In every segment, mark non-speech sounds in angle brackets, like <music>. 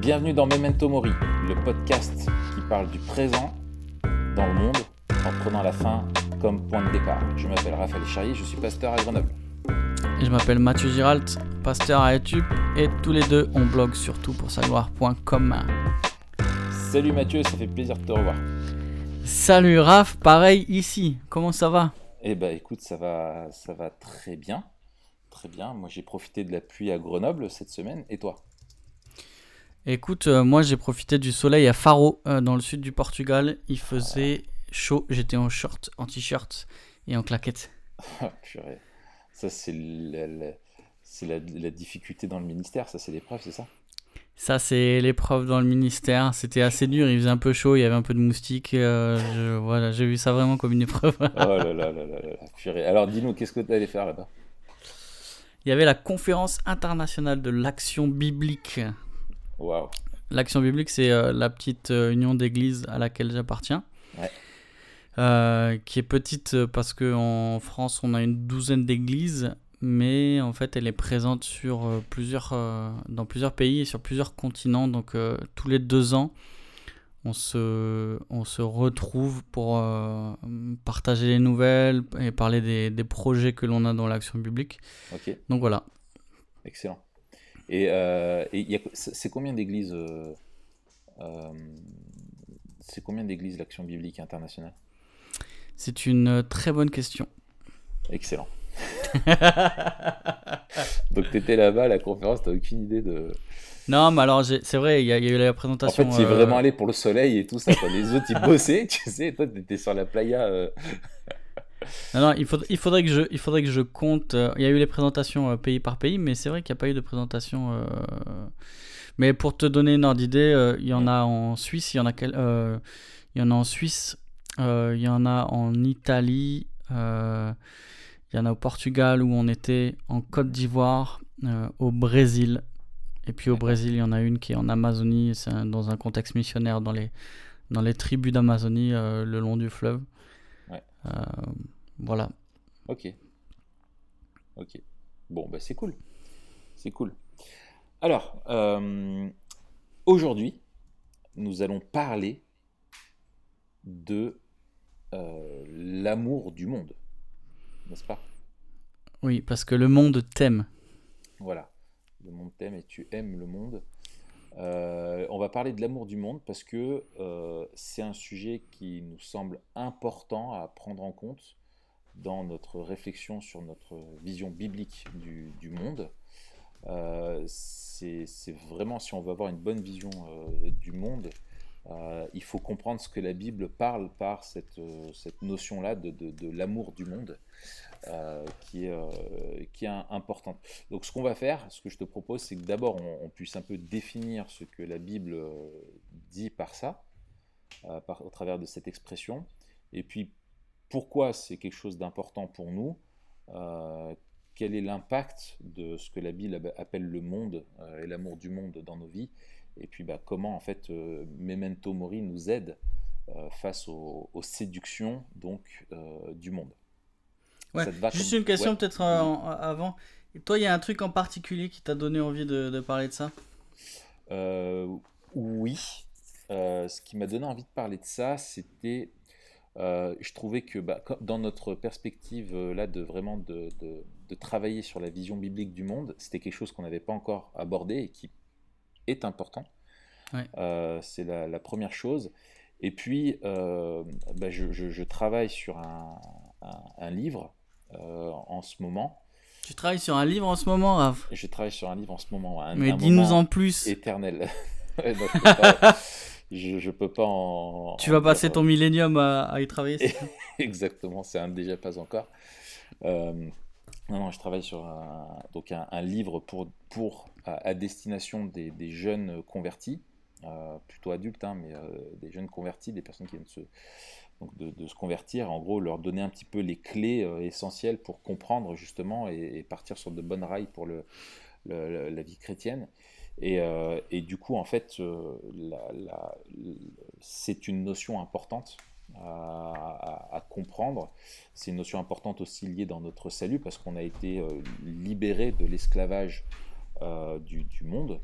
Bienvenue dans Memento Mori, le podcast qui parle du présent dans le monde en prenant la fin comme point de départ. Je m'appelle Raphaël Charrier, je suis pasteur à Grenoble. Et je m'appelle Mathieu Giralt, pasteur à YouTube, et tous les deux on blogue sur toutpoursagloire.com. Salut Mathieu, ça fait plaisir de te revoir. Salut Raph, pareil ici, comment ça va? Eh ben écoute, ça va, ça va très bien. Très bien, moi j'ai profité de la pluie à Grenoble cette semaine, et toi? Écoute, euh, moi j'ai profité du soleil à Faro, euh, dans le sud du Portugal. Il faisait chaud, j'étais en short, en t-shirt et en claquette. Ah, <laughs> purée. Ça c'est la, la- c'est la, la difficulté dans le ministère, ça c'est l'épreuve, c'est ça? Ça, c'est l'épreuve dans le ministère. C'était assez dur, il faisait un peu chaud, il y avait un peu de moustiques. euh, je- voilà, j'ai vu ça vraiment comme une épreuve. <laughs> Oh là là là là là là, purée. Alors dis-nous, qu'est-ce que tu allé faire là-bas? Il y avait la conférence internationale de l'action biblique. L'action biblique, c'est euh, la petite euh, union d'églises à laquelle j'appartiens. Ouais. Euh, qui est petite parce qu'en France, on a une douzaine d'églises, mais en fait, elle est présente sur, plusieurs, dans plusieurs pays et sur plusieurs continents. Donc, tous les deux ans, on se, on se retrouve pour partager les nouvelles et parler des, des projets que l'on a dans l'action biblique. Ok, Donc voilà. excellent. Et, euh, et c'est combien d'églises euh, euh, C'est combien d'églises l'Action biblique internationale? C'est une très bonne question. Excellent. <laughs> Donc tu étais là-bas à la conférence, t'as aucune idée de. Non, mais alors, c'est vrai, il y, a il y a eu la En présentation. fait, tu es euh, vraiment allé pour le soleil et tout ça. quoi. Les autres, ils bossaient, <laughs> tu sais. Toi, t'étais sur la playa. euh, Non, non, il, faudrait, il, faudrait que je, il faudrait que je compte. euh, il y a eu les présentations euh, pays par pays, mais c'est vrai qu'il n'y a pas eu de présentation. euh, Mais pour te donner une ordre d'idée, euh, il y en a en Suisse, il y en a, quel- euh, il y en a en Suisse, il y en a en Italie, il y en a au Portugal où on était, en Côte d'Ivoire, au Brésil. Et puis au. Brésil, il y en a une qui est en Amazonie, c'est dans un contexte missionnaire, dans les, dans les tribus d'Amazonie, le long du fleuve. Ouais. Euh, voilà. Ok. Ok. Bon, bah c'est cool. C'est cool. Alors, euh, aujourd'hui, nous allons parler de euh, l'amour du monde. N'est-ce pas? Oui, parce que le monde t'aime. Voilà. Le monde t'aime et tu aimes le monde. Euh, on va parler de l'amour du monde parce que c'est un sujet qui nous semble important à prendre en compte dans notre réflexion sur notre vision biblique du, monde. Euh, c'est vraiment, si on veut avoir une bonne vision euh, du monde, euh, il faut comprendre ce que la Bible parle par cette, cette notion-là de, de- l'amour du monde, qui est, qui est importante. Donc ce qu'on va faire, ce que je te propose, c'est que d'abord on, puisse un peu définir ce que la Bible dit par ça, au travers de cette expression, et puis pourquoi c'est quelque chose d'important pour nous, euh, quel est l'impact de ce que la Bible appelle le monde euh, et l'amour du monde dans nos vies, et puis bah, comment en fait euh, Memento Mori nous aide face aux, aux séductions donc du monde. Ouais. Juste une question Ouais. peut-être avant. Et toi, il y a un truc en particulier qui t'a donné envie de, de parler de ça? Oui. Ce qui m'a donné envie de parler de ça, c'était, euh, je trouvais que bah, dans notre perspective euh, là de vraiment de, de- de travailler sur la vision biblique du monde, c'était quelque chose qu'on n'avait pas encore abordé et qui est important. Ouais. Euh, c'est la, la première chose. Et puis, euh, bah, je, je- je travaille sur un, un- un livre en ce moment. Tu travailles sur un livre en ce moment, Raph? Je travaille sur un livre en ce moment. un- Mais dis-nous en plus. éternel. <laughs> Ouais, non, je, peux <laughs> pas, je, je peux pas en. Tu en vas dire, passer ton millénium à, à y travailler, <laughs> Exactement, c'est un déjà pas encore. Euh, non, non, je travaille sur un, donc un, un livre pour, pour à, destination des, des jeunes convertis, euh, plutôt adultes, hein, mais euh, des jeunes convertis, des personnes qui viennent de se, donc de, de se convertir, en gros leur donner un petit peu les clés essentielles pour comprendre justement et, et partir sur de bonnes rails pour le- la vie chrétienne. Et, euh, et du coup, en fait, euh, c'est une notion importante à, comprendre. C'est une notion importante aussi liée dans notre salut parce qu'on a été euh, libéré de l'esclavage euh, du, monde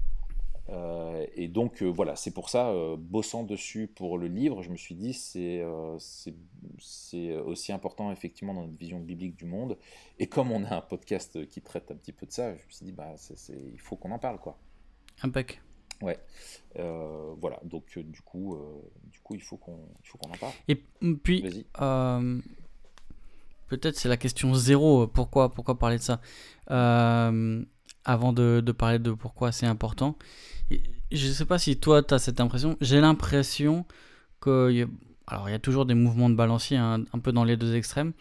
et donc voilà, c'est pour ça, bossant dessus pour le livre, je me suis dit c'est c'est aussi important effectivement dans notre vision biblique du monde. Et comme on a un podcast qui traite un petit peu de ça, je me suis dit bah il faut qu'on en parle quoi. Impec. Ouais, voilà. Donc du coup, du coup, il faut qu'on, qu'on en parle. Et puis, peut-être c'est la question zéro. Pourquoi, pourquoi parler de ça? Avant de, de, parler de pourquoi c'est important, je sais pas si toi, tu as cette impression. J'ai l'impression que. Alors, il y a toujours des mouvements de balancier, hein, un peu dans les deux extrêmes.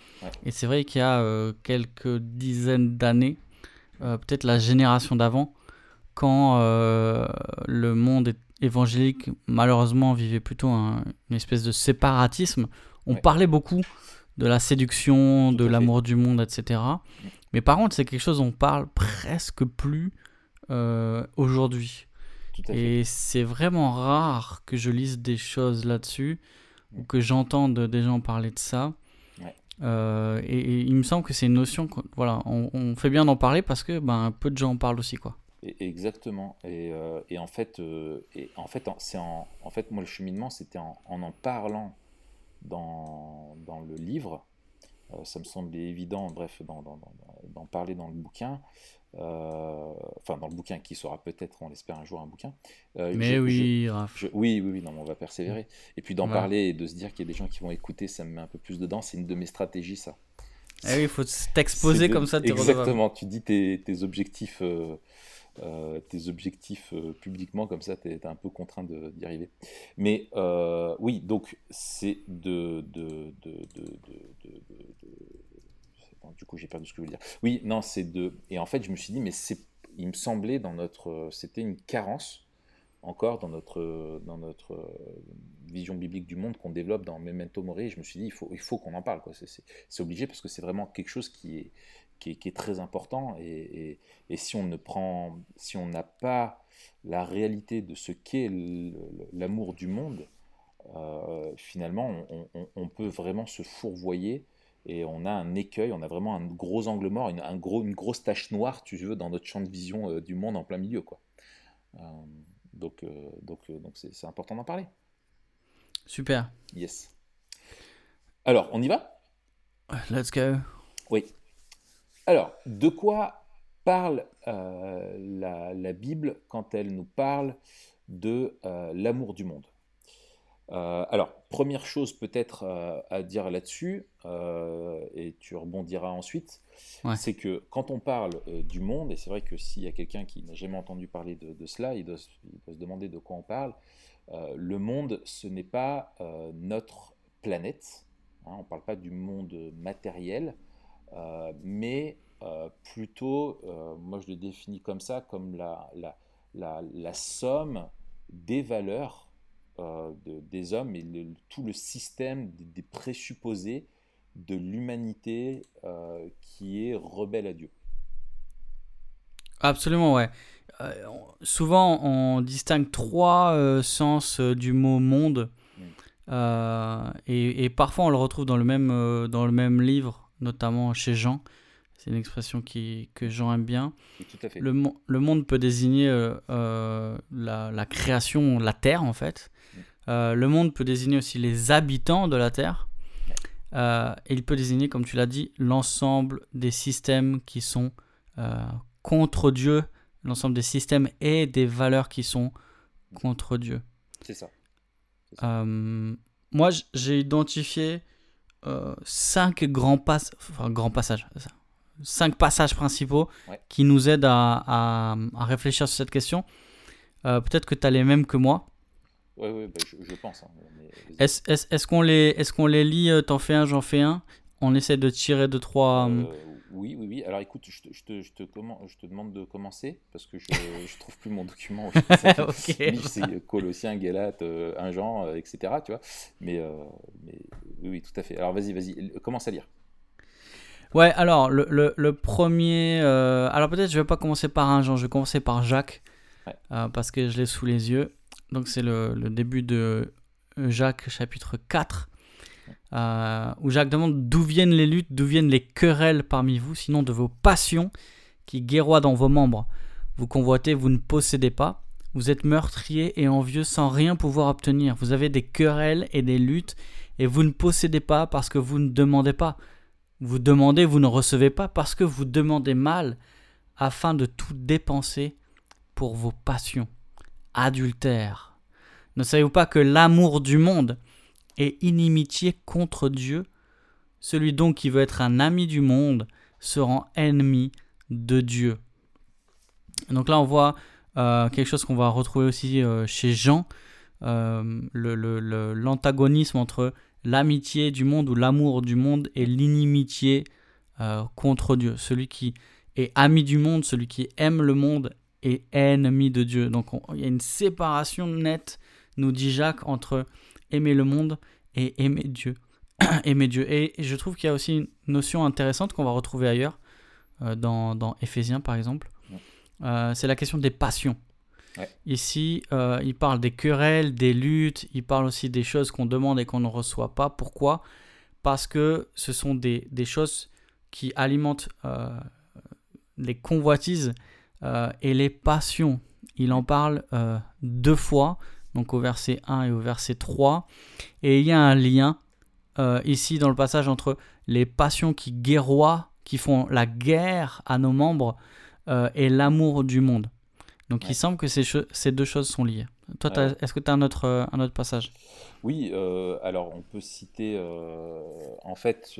Et c'est vrai qu'il y a euh, quelques dizaines d'années, euh, peut-être la génération d'avant, quand euh, le monde évangélique, malheureusement, vivait plutôt une espèce de séparatisme. On parlait beaucoup de la séduction, de l'amour du monde, etc. Mais par contre, c'est quelque chose dont on parle presque plus aujourd'hui. Et c'est vraiment rare que je lise des choses là-dessus ou que j'entende des gens parler de ça. Euh, et, il me semble que c'est une notion, voilà, on, fait bien d'en parler parce que ben, peu de gens en parlent aussi. quoi. Exactement. Et, euh, et en fait, euh, et en fait, c'est en, en, fait, moi le cheminement, c'était en, en, parlant dans, dans le livre. ça me semblait évident, bref, d'en parler dans le bouquin. Euh, enfin dans le bouquin qui sera peut-être, on l'espère un jour, un bouquin. Euh, mais oui, oui, oui, oui, non, on va persévérer. Et puis d'en parler et de se dire qu'il y a des gens qui vont écouter, ça me met un peu plus dedans. C'est une de mes stratégies, ça. Eh oui, il faut t'exposer comme ça. Exactement. Tu dis tes, tes objectifs. Euh, tes objectifs publiquement, comme ça, tu es, un peu contraint d'y arriver. Mais oui, donc c'est de, de, de, du coup, j'ai perdu ce que je voulais dire. Oui, non, c'est de. Et en fait, je me suis dit, mais il me semblait dans notre, c'était une carence encore dans notre, dans notre vision biblique du monde qu'on développe dans Memento Mori. Je me suis dit, il faut, il faut qu'on en parle. C'est, obligé parce que c'est vraiment quelque chose qui est, qui est, très important. Et, et, si on ne prend, si on n'a pas la réalité de ce qu'est l'amour du monde, euh, finalement, on, on, peut vraiment se fourvoyer et on a un écueil, on a vraiment un gros angle mort, une, un gros, une grosse tache noire, tu veux, dans notre champ de vision euh, du monde en plein milieu. Quoi. Euh, donc, donc, donc c'est, important d'en parler. Super. Yes. Alors, on y va? Let's go. Oui. Alors, de quoi parle la, la, Bible quand elle nous parle de l'amour du monde? Euh, alors, première chose peut-être euh, à dire là-dessus, euh, et tu rebondiras ensuite, c'est que quand on parle du monde, et c'est vrai que s'il y a quelqu'un qui n'a jamais entendu parler de, cela, il doit, se demander de quoi on parle. le monde, ce n'est pas notre planète, hein, on ne parle pas du monde matériel, mais plutôt, moi je le définis comme ça, comme la, la, la, la somme des valeurs euh, des hommes et tout le système des, présupposés de l'humanité euh, qui est rebelle à Dieu. Absolument, ouais. Euh, souvent, on distingue trois sens du mot monde. Mm. Et, et, parfois, on le retrouve dans le même, dans le même livre, notamment chez Jean. C'est une expression qui, que Jean aime bien. Tout à fait. Le, le, monde peut désigner la, la, création, la terre en fait. Euh, le monde peut désigner aussi les habitants de la Terre. Euh, et il peut désigner, comme tu l'as dit, l'ensemble des systèmes qui sont euh, contre Dieu, l'ensemble des systèmes et des valeurs qui sont contre Dieu. C'est ça. moi, j'ai identifié cinq grands, grands passages, cinq passages principaux qui nous aident à, à, réfléchir sur cette question. Peut-être que tu as les mêmes que moi. Oui, ouais, bah, je, pense. Hein, est-ce est, qu'on les, est qu'on les lit, euh, t'en fais un, j'en fais un? On essaie de tirer deux, trois... Euh, euh, oui, oui, oui. Alors écoute, je te, je te, je te, je te demande de commencer parce que je <laughs> ne trouve plus mon document. <laughs> okay. C'est Colossiens, Galat, un Jean, etc. Tu vois mais, mais oui, oui, tout à fait. Alors vas-y, vas-y, commence à lire. Ouais, alors le, le, le premier. alors peut-être je vais pas commencer par un Jean, je vais commencer par Jacques. parce que je l'ai sous les yeux. Donc c'est le, début de Jacques chapitre 4, euh, où Jacques demande d'où viennent les luttes, d'où viennent les querelles parmi vous, sinon de vos passions qui guerroient dans vos membres. Vous convoitez, vous ne possédez pas, Vous êtes meurtrier et envieux sans rien pouvoir obtenir. Vous avez des querelles et des luttes et vous ne possédez pas parce que vous ne demandez pas. Vous demandez, vous ne recevez pas parce que vous demandez mal afin de tout dépenser pour vos passions. Adultère. Ne savez-vous pas que l'amour du monde est inimitié contre Dieu Celui donc qui veut être un ami du monde se rend ennemi de Dieu. Donc là, on voit euh, quelque chose qu'on va retrouver aussi euh, chez Jean, euh, l'antagonisme entre l'amitié du monde ou l'amour du monde et l'inimitié contre Dieu. Celui qui est ami du monde, celui qui aime le monde est ennemi de Dieu. Donc il y a une séparation nette, nous dit Jacques, entre aimer le monde et aimer Dieu. <clears throat> aimer Dieu. Et je trouve qu'il y a aussi une notion intéressante qu'on va retrouver ailleurs, dans, dans Éphésiens par exemple, euh, c'est la question des passions. Ici, euh, il parle des querelles, des luttes, il parle aussi des choses qu'on demande et qu'on ne reçoit pas. Pourquoi? Parce que ce sont des, choses qui alimentent euh, les convoitises et les passions. Il en parle deux fois, donc au verset 1 et au verset 3. Et il y a un lien ici dans le passage entre les passions qui guerroient, qui font la guerre à nos membres, euh, et l'amour du monde. Donc il semble que ces, ces, deux choses sont liées. Toi, est-ce que tu as un autre, euh, un autre passage? Oui, euh, alors on peut citer en fait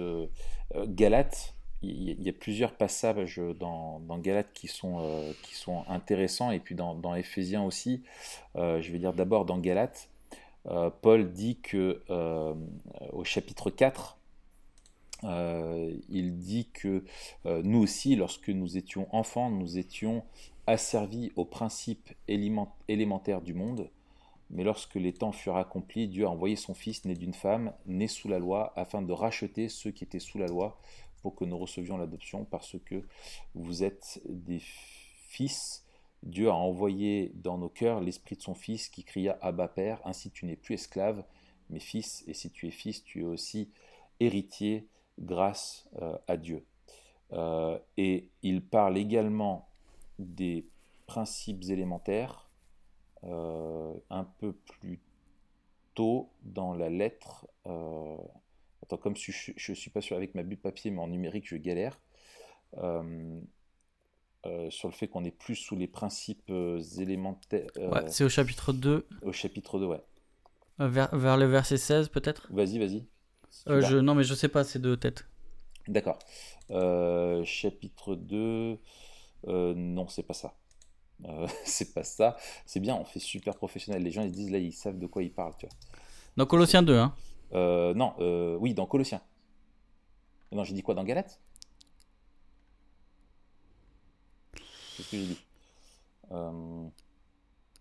Galate. Il y, a plusieurs passages dans, dans Galate qui sont, qui sont intéressants et puis dans, Éphésiens aussi. je vais dire d'abord dans Galate, Paul dit que au chapitre 4, euh, il dit que euh, nous aussi, lorsque nous étions enfants, nous étions asservis aux principes élémentaires du monde. Mais lorsque les temps furent accomplis, Dieu a envoyé son Fils, né d'une femme, né sous la loi, afin de racheter ceux qui étaient sous la loi, pour que nous recevions l'adoption, parce que vous êtes des fils. Dieu a envoyé dans nos cœurs l'esprit de son Fils qui cria Abba Père, ainsi tu n'es plus esclave, mais fils, et si tu es fils, tu es aussi héritier grâce euh, à Dieu. Euh, et il parle également des principes élémentaires euh, un peu plus tôt dans la lettre. Attends, comme je ne suis pas sûr avec ma bulle papier, mais en numérique, je galère. sur le fait qu'on est plus sous les principes élémentaires. Ouais, c'est au chapitre 2. Au chapitre 2, ouais. Vers, vers le verset 16, peut-être? Vas-y, vas-y. Euh, je, non, mais je sais pas, c'est de tête. D'accord. Euh, chapitre 2. Euh, non, c'est pas ça. <laughs> c'est pas ça. C'est bien, on fait super professionnel. Les gens ils disent là, ils savent de quoi ils parlent. Tu vois. Dans Colossiens 2, hein Non, oui, dans Colossiens. Non, j'ai dit quoi Dans Galate Qu'est-ce que j'ai dit?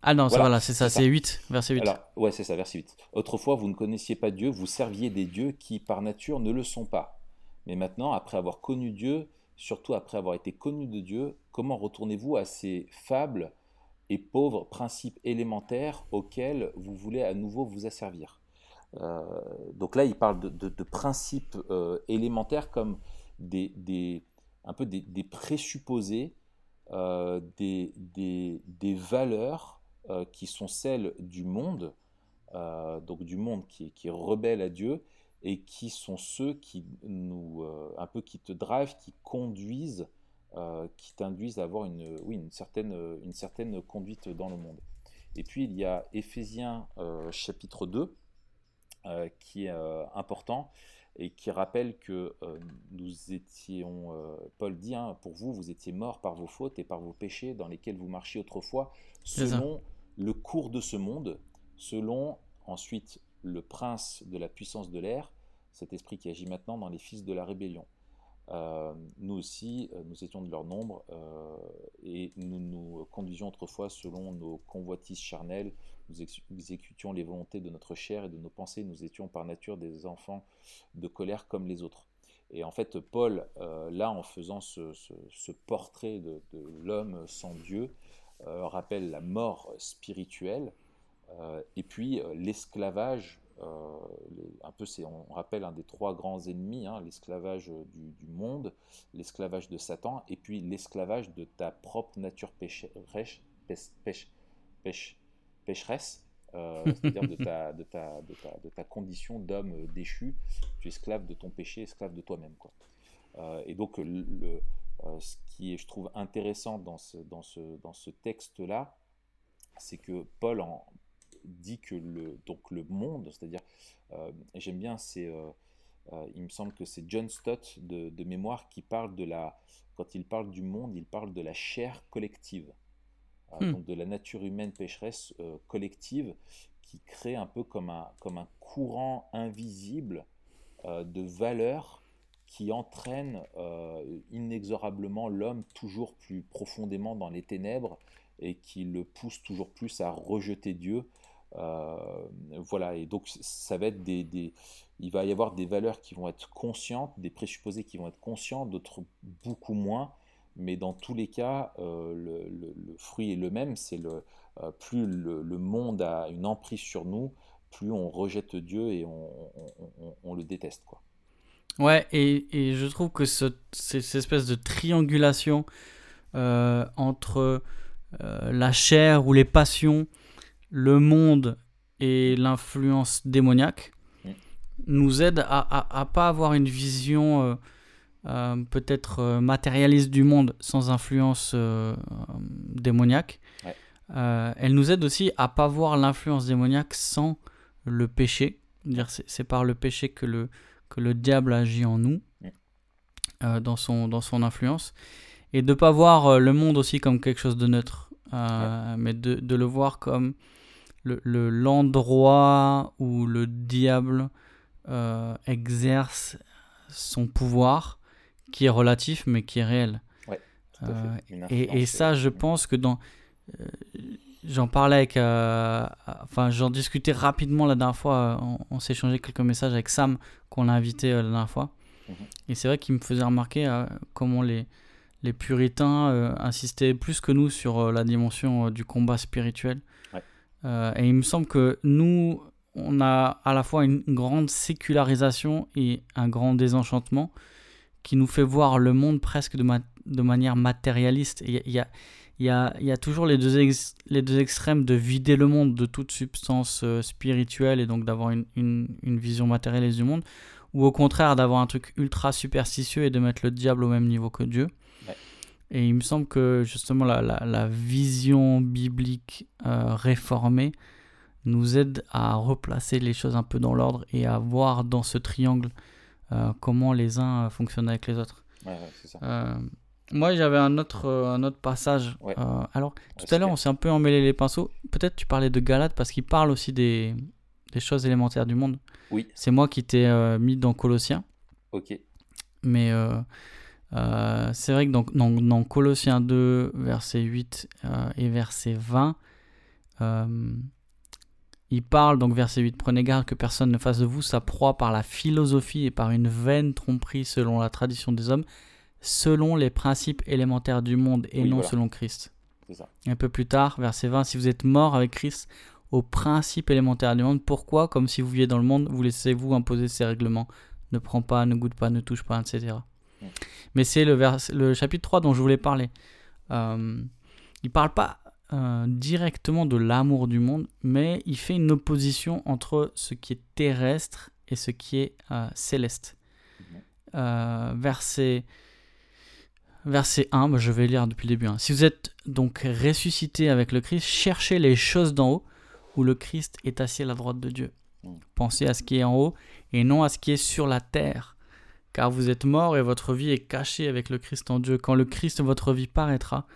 Ah non, voilà, c'est ça, c'est 8, verset 8. Alors, ouais, c'est ça, verset 8. Autrefois, vous ne connaissiez pas Dieu, vous serviez des dieux qui, par nature, ne le sont pas. Mais maintenant, après avoir connu Dieu, surtout après avoir été connu de Dieu, comment retournez-vous à ces fables et pauvres principes élémentaires auxquels vous voulez à nouveau vous asservir? euh, Donc là, il parle de, principes euh, élémentaires comme des, un peu des, présupposés, euh, des, valeurs euh, qui sont celles du monde, euh, donc du monde qui est, rebelle à Dieu, et qui sont ceux qui nous, euh, un peu qui te drivent, qui conduisent, qui t'induisent à avoir une, oui, une, certaine, une certaine conduite dans le monde. Et puis il y a Éphésiens chapitre 2, qui est important et qui rappelle que nous étions, Paul dit, hein, pour vous, vous étiez morts par vos fautes et par vos péchés dans lesquels vous marchiez autrefois, selon le cours de ce monde, selon ensuite le prince de la puissance de l'air, cet esprit qui agit maintenant dans les fils de la rébellion. Euh, nous aussi, euh, nous étions de leur nombre euh, et nous nous conduisions autrefois selon nos convoitises charnelles, nous exécutions les volontés de notre chair et de nos pensées, nous étions par nature des enfants de colère comme les autres. Et en fait, Paul, là, en faisant ce, portrait de l'homme sans Dieu, rappelle la mort spirituelle et puis euh, un peu, c'est, on rappelle un des trois grands ennemis, hein, l'esclavage du, monde, l'esclavage de Satan, et puis l'esclavage de ta propre nature pécheresse, pêche, pécheresse, <laughs> c'est-à-dire de ta, de, ta, de, ta, de ta condition d'homme déchu, tu es esclave de ton péché, esclave de toi-même. Quoi. et donc, le, ce qui est, je trouve, intéressant dans ce, dans ce, dans ce texte-là, c'est que Paul en, dit que le, donc le monde, c'est-à-dire, j'aime bien, c'est euh, il me semble que c'est John Stott de, mémoire qui parle de la, quand il parle du monde, il parle de la chair collective, euh, hmm. donc de la nature humaine pécheresse euh, collective qui crée un peu comme un, comme un courant invisible de valeurs qui entraîne inexorablement l'homme toujours plus profondément dans les ténèbres et qui le pousse toujours plus à rejeter Dieu. Voilà, et donc ça va être des, il va y avoir des valeurs qui vont être conscientes, des présupposés qui vont être conscients, d'autres beaucoup moins. Mais dans tous les cas, euh, le, fruit est le même. C'est le euh, plus le, monde a une emprise sur nous, plus on rejette Dieu et on, le déteste, quoi. Ouais, et, je trouve que ce, cette espèce de triangulation euh, entre la chair ou les passions, le monde et l'influence démoniaque, nous aide à, à, pas avoir une vision euh, euh, peut-être euh, matérialiste du monde sans influence démoniaque. elle nous aide aussi à pas voir l'influence démoniaque sans le péché. C'est par le péché que le, que le diable agit en nous, dans, son, dans son influence. Et de pas voir le monde aussi comme quelque chose de neutre, mais de, de, le voir comme l'endroit le, où le diable euh, exerce son pouvoir qui est relatif mais qui est réel. Euh, et, ça, je pense que dans. Euh, j'en parlais avec. enfin, j'en discutais rapidement la dernière fois. On, s'est échangé quelques messages avec Sam, qu'on a invité la dernière fois. Mhm. Et c'est vrai qu'il me faisait remarquer comment les, les puritains insistaient plus que nous sur la dimension du combat spirituel. Et il me semble que nous, on a à la fois une grande sécularisation et un grand désenchantement qui nous fait voir le monde presque de, manière matérialiste. Il y a, toujours les deux, extrêmes de vider le monde de toute substance euh, spirituelle et donc d'avoir une, vision matérialiste du monde, ou au contraire d'avoir un truc ultra superstitieux et de mettre le diable au même niveau que Dieu. Et il me semble que justement la, la, vision biblique euh, réformée nous aide à replacer les choses un peu dans l'ordre et à voir dans ce triangle euh, comment les uns fonctionnent avec les autres. Euh, moi, j'avais un autre, euh, un autre passage. alors, tout à l'heure, on s'est un peu emmêlé les pinceaux. Peut-être tu parlais de Galate parce qu'il parle aussi des, des, choses élémentaires du monde. Oui. C'est moi qui t'ai mis dans Colossiens. Ok. Mais c'est vrai que dans, dans, dans, Colossiens 2, verset 8 et verset 20, il parle, donc verset 8, prenez garde que personne ne fasse de vous sa proie par la philosophie et par une vaine tromperie selon la tradition des hommes, selon les principes élémentaires du monde et non selon Christ. Un peu plus tard, verset 20, si vous êtes mort avec Christ aux principes élémentaires du monde, pourquoi, comme si vous viviez dans le monde, vous laissez-vous imposer ces règlements? Ne prends pas, ne goûte pas, ne touche pas, etc. Mais c'est le, le chapitre 3 dont je voulais parler. Euh, il parle pas euh, directement de l'amour du monde, mais il fait une opposition entre ce qui est terrestre et ce qui est euh, céleste. Verset, verset 1, bah, je vais lire depuis le début. Hein. Si vous êtes donc ressuscité avec le Christ, cherchez les choses d'en haut, où le Christ est assis à la droite de Dieu. Pensez à ce qui est en haut et non à ce qui est sur la terre. Car vous êtes mort et votre vie est cachée avec le Christ en Dieu. Quand le Christ, votre vie, paraîtra,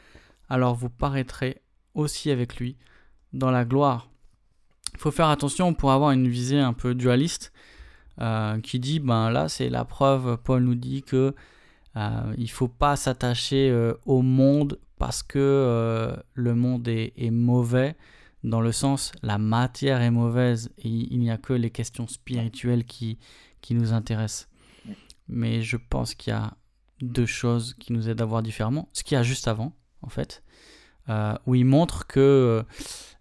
alors vous paraîtrez aussi avec lui dans la gloire. Il faut faire attention pour avoir une visée un peu dualiste euh, qui dit ben là c'est la preuve Paul nous dit que euh, il faut pas s'attacher euh, au monde parce que le monde est, mauvais dans le sens la matière est mauvaise et il n'y a que les questions spirituelles qui, qui nous intéressent. Mais je pense qu'il y a deux choses qui nous aident à voir différemment. Ce qu'il y a juste avant, en fait, euh, où il montre que euh,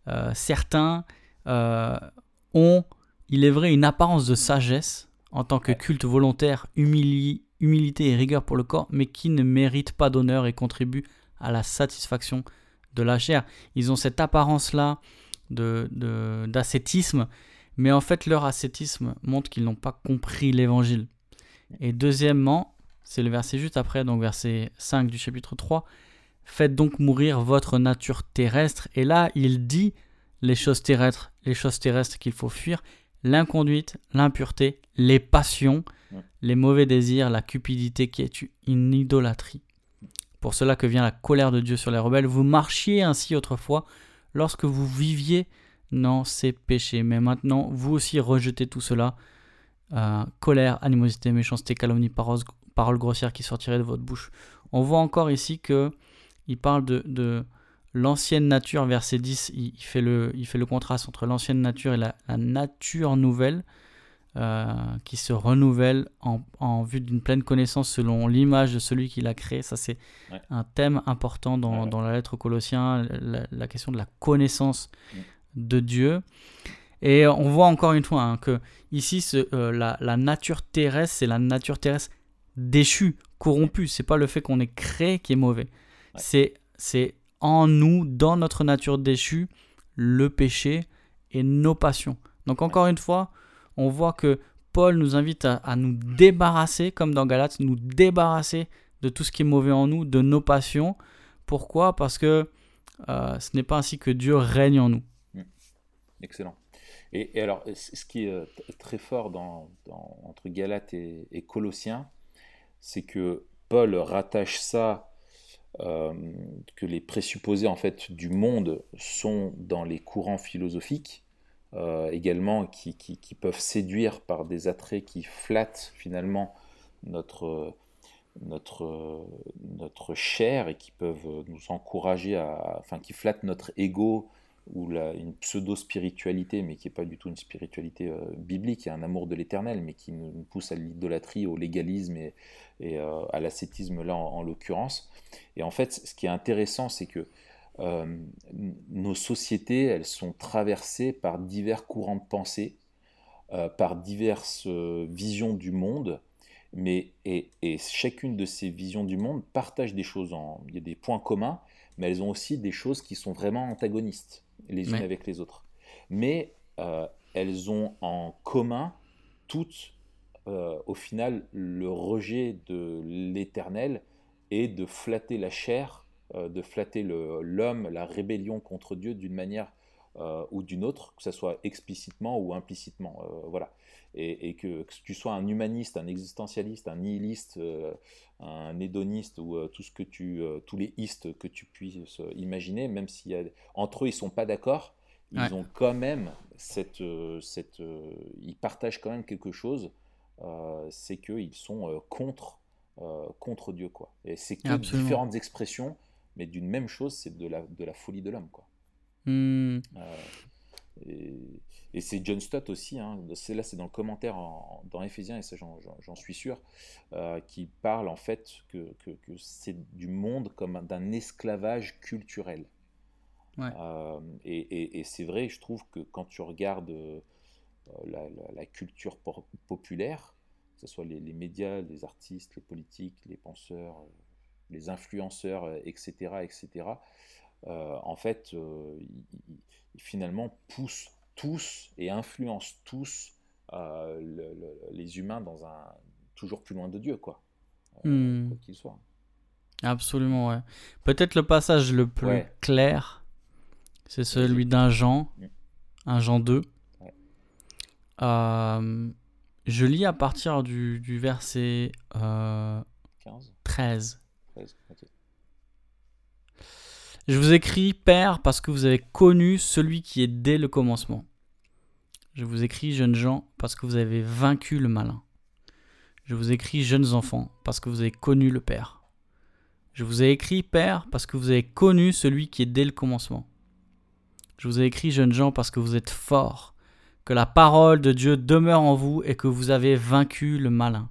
euh, certains ont, il est vrai, une apparence de sagesse en tant que culte volontaire, humilité et rigueur pour le corps, mais qui ne méritent pas d'honneur et contribuent à la satisfaction de la chair. Ils ont cette apparence-là de, d'ascétisme, mais en fait leur ascétisme montre qu'ils n'ont pas compris l'évangile. Et deuxièmement, c'est le verset juste après, donc verset 5 du chapitre 3, Faites donc mourir votre nature terrestre. Et là, il dit les choses terrestres, les choses terrestres qu'il faut fuir, l'inconduite, l'impureté, les passions, les mauvais désirs, la cupidité qui est une idolâtrie. Pour cela que vient la colère de Dieu sur les rebelles. Vous marchiez ainsi autrefois lorsque vous viviez dans ces péchés. Mais maintenant, vous aussi rejetez tout cela. Euh, colère, animosité, méchanceté, calomnie, paroles grossières qui sortiraient de votre bouche. On voit encore ici que il parle de, l'ancienne nature, verset 10, il, fait le, il fait le contraste entre l'ancienne nature et la, nature nouvelle, euh, qui se renouvelle en, vue d'une pleine connaissance selon l'image de celui qui l'a créé. Ça, c'est un thème important dans, la lettre aux Colossiens, la, question de la connaissance de Dieu. Et on voit encore une fois hein, que ici, ce, euh, la, nature terrestre, c'est la nature terrestre déchue, corrompue. C'est pas le fait qu'on est créé qui est mauvais. C'est, c'est en nous, dans notre nature déchue, le péché et nos passions. Donc encore une fois, on voit que Paul nous invite à, nous débarrasser, comme dans Galates, nous débarrasser de tout ce qui est mauvais en nous, de nos passions. Pourquoi? Parce que euh, ce n'est pas ainsi que Dieu règne en nous. Mmh. Excellent. Et, alors, ce qui est euh, très fort entre Galates et, et Colossiens, c'est que Paul rattache ça euh, que les présupposés en fait du monde sont dans les courants philosophiques, euh, également qui, qui, peuvent séduire par des attraits qui flattent finalement notre, notre, notre chair et qui peuvent nous encourager à, enfin qui flattent notre ego ou la, une pseudo-spiritualité, mais qui n'est pas du tout une spiritualité euh, biblique, un amour de l'éternel, mais qui nous, pousse à l'idolâtrie, au légalisme et, euh, à l'ascétisme là en, l'occurrence. Et en fait, ce qui est intéressant, c'est que euh, nos sociétés, elles sont traversées par divers courants de pensée, par diverses visions du monde, mais et, et, chacune de ces visions du monde partage des choses, il y a des points communs, mais elles ont aussi des choses qui sont vraiment antagonistes les unes avec les autres. Mais euh, elles ont en commun toutes, euh, au final, le rejet de l'éternel et de flatter la chair, euh, de flatter l'homme, la rébellion contre Dieu d'une manière ou d'une autre, que ce soit explicitement ou implicitement. voilà. Et, que, que, tu sois un humaniste, un existentialiste, un nihiliste, un hédoniste ou euh, tout ce que tu, euh, tous les istes que tu puisses imaginer, même si y a, entre eux ils sont pas d'accord, ils ont quand même cette, euh, cette ils partagent quand même quelque chose, c'est qu'ils sont contre, contre Dieu quoi. Et c'est que différentes expressions, mais d'une même chose, c'est de la, de la folie de l'homme quoi. Hmm. Et, c'est John Stott aussi, hein, c'est là c'est dans le commentaire dans Ephésiens, et ça j'en suis sûr, euh, qui parle en fait que, que, c'est du monde comme d'un esclavage culturel. Euh, et, et, c'est vrai, je trouve que quand tu regardes euh, la, la, culture populaire, que ce soit les, les, médias, les artistes, les politiques, les penseurs, les influenceurs, etc., etc., en fait, ils, finalement poussent tous et influencent tous euh, les humains dans un toujours plus loin de Dieu, quoi, euh, hmm. quoi qu'il soit. Absolument, ouais. Peut-être le passage le plus clair, c'est celui d'un Jean, un Jean 2. Euh, je lis à partir du, du verset 13. 13 je vous écris, Père, parce que vous avez connu celui qui est dès le commencement. Je vous écris, jeunes gens, parce que vous avez vaincu le malin. Je vous écris, jeunes enfants, parce que vous avez connu le Père. Je vous ai écrit, Père, parce que vous avez connu celui qui est dès le commencement. Je vous ai écrit, jeunes gens, parce que vous êtes forts, que la parole de Dieu demeure en vous et que vous avez vaincu le malin.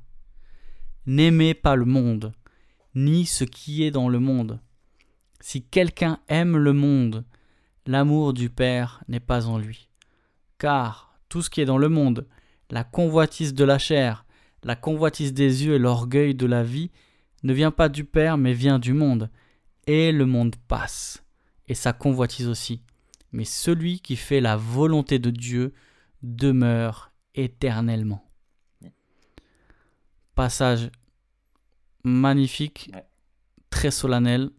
N'aimez pas le monde, ni ce qui est dans le monde. Si quelqu'un aime le monde, l'amour du Père n'est pas en lui. Car tout ce qui est dans le monde, la convoitise de la chair, la convoitise des yeux et l'orgueil de la vie, ne vient pas du Père mais vient du monde. Et le monde passe, et sa convoitise aussi. Mais celui qui fait la volonté de Dieu demeure éternellement. Passage magnifique, très solennel,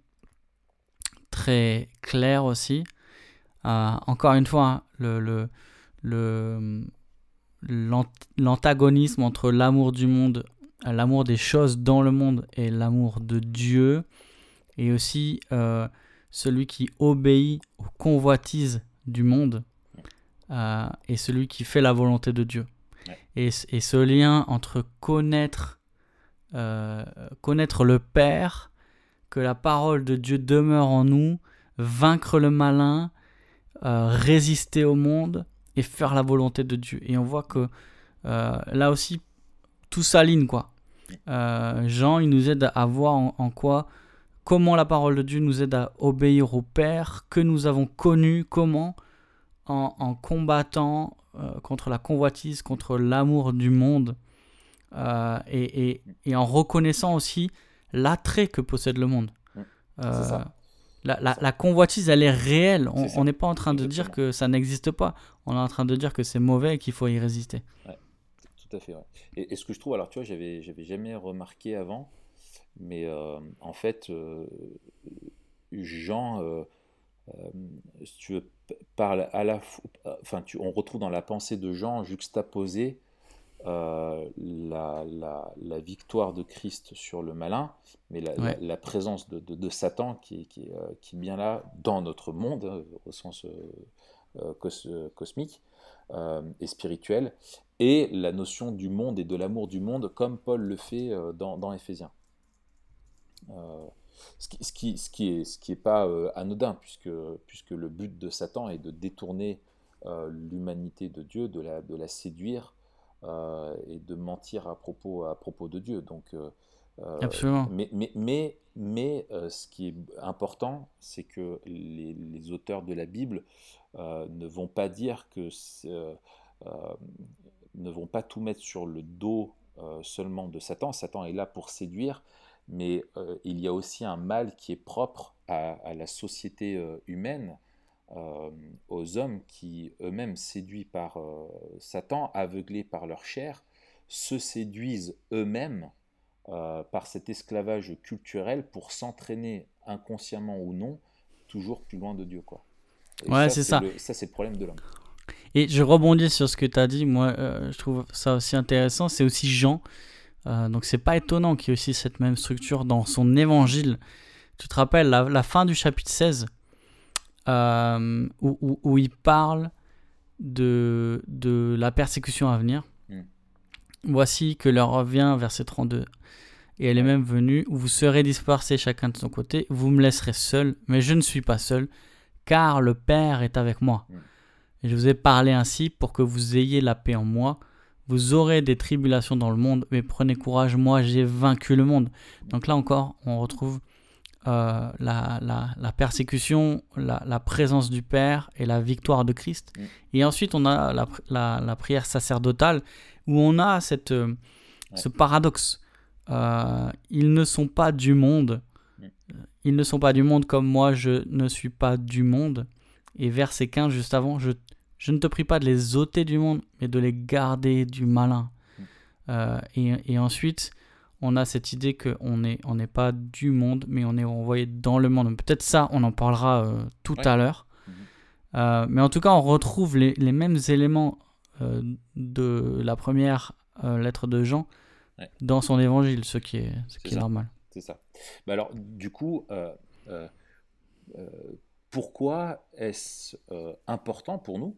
très clair aussi. Euh, encore une fois, hein, le, l'antagonisme entre l'amour du monde, l'amour des choses dans le monde et l'amour de Dieu, et aussi euh, celui qui obéit aux convoitises du monde euh, et celui qui fait la volonté de Dieu. Et, et, ce lien entre connaître, connaître le Père, que la parole de Dieu demeure en nous, vaincre le malin, euh, résister au monde et faire la volonté de Dieu. Et on voit que euh, là aussi, tout s'aligne, quoi. Euh, Jean, il nous aide à voir en, quoi, comment la parole de Dieu nous aide à obéir au Père, que nous avons connu, comment, en, combattant contre la convoitise, contre l'amour du monde, et, en reconnaissant aussi l'attrait que possède le monde. Ça. La, convoitise, elle est réelle. On n'est pas en train de dire que ça n'existe pas. On est en train de dire que c'est mauvais et qu'il faut y résister. Ouais, tout à fait. Et, ce que je trouve, alors tu vois, j'avais, jamais remarqué avant, mais euh, en fait, euh, Jean, euh, si tu veux, parle à la enfin, tu, on retrouve dans la pensée de Jean juxtaposé euh, la, la, victoire de Christ sur le malin, mais la, présence de, Satan qui, qui, euh, qui, est bien là dans notre monde, hein, au sens euh, cosmique et spirituel, et la notion du monde et de l'amour du monde, comme Paul le fait dans, dans Éphésiens. ce qui, ce qui, ce qui, est, ce qui est pas anodin, puisque, puisque le but de Satan est de détourner l'humanité de Dieu, de la, de la séduire euh, et de mentir à propos, à propos de Dieu. Donc, euh, euh, Absolument. Mais, mais, mais, mais ce qui est important, c'est que les, les, auteurs de la Bible ne vont pas dire que ne vont pas tout mettre sur le dos seulement de Satan. Satan est là pour séduire, mais il y a aussi un mal qui est propre à, à la société humaine euh, aux hommes qui, eux-mêmes séduits par euh, Satan, aveuglés par leur chair, se séduisent eux-mêmes euh, par cet esclavage culturel pour s'entraîner inconsciemment ou non toujours plus loin de Dieu. Quoi. ouais, c'est ça. ça, c'est le problème de l'homme. Et je rebondis sur ce que tu as dit. Moi, je trouve ça aussi intéressant. C'est aussi Jean. donc, c'est pas étonnant qu'il y ait aussi cette même structure dans son évangile. Tu te rappelles la, la fin du chapitre 16 euh, où, où, il parle de, de la persécution à venir. Hmm. Voici que l'heure revient, verset 32. Et elle est même venue, où vous serez dispersés chacun de son côté, vous me laisserez seul, mais je ne suis pas seul, car le Père est avec moi. Hmm. Et je vous ai parlé ainsi pour que vous ayez la paix en moi. Vous aurez des tribulations dans le monde, mais prenez courage, moi j'ai vaincu le monde. Donc là encore, on retrouve euh, la, la, persécution, la, présence du Père et la victoire de Christ. Mm. Et ensuite, on a la, prière sacerdotale où on a cette, euh, ce paradoxe. Euh, ils ne sont pas du monde. Mm. Ils ne sont pas du monde comme moi, je ne suis pas du monde. Et verset 15, juste avant, je, je ne te prie pas de les ôter du monde, mais de les garder du malin. Mm. et, et, ensuite, on a cette idée qu'on n'est on n'est pas du monde, mais on est envoyé dans le monde. Peut-être ça, on en parlera euh, tout à l'heure. Mhm. Euh, mais en tout cas, on retrouve les, mêmes éléments euh, de la première lettre de Jean dans son évangile, ce qui est, ce qui est, normal. C'est ça. Mais alors, du coup, pourquoi est-ce important pour nous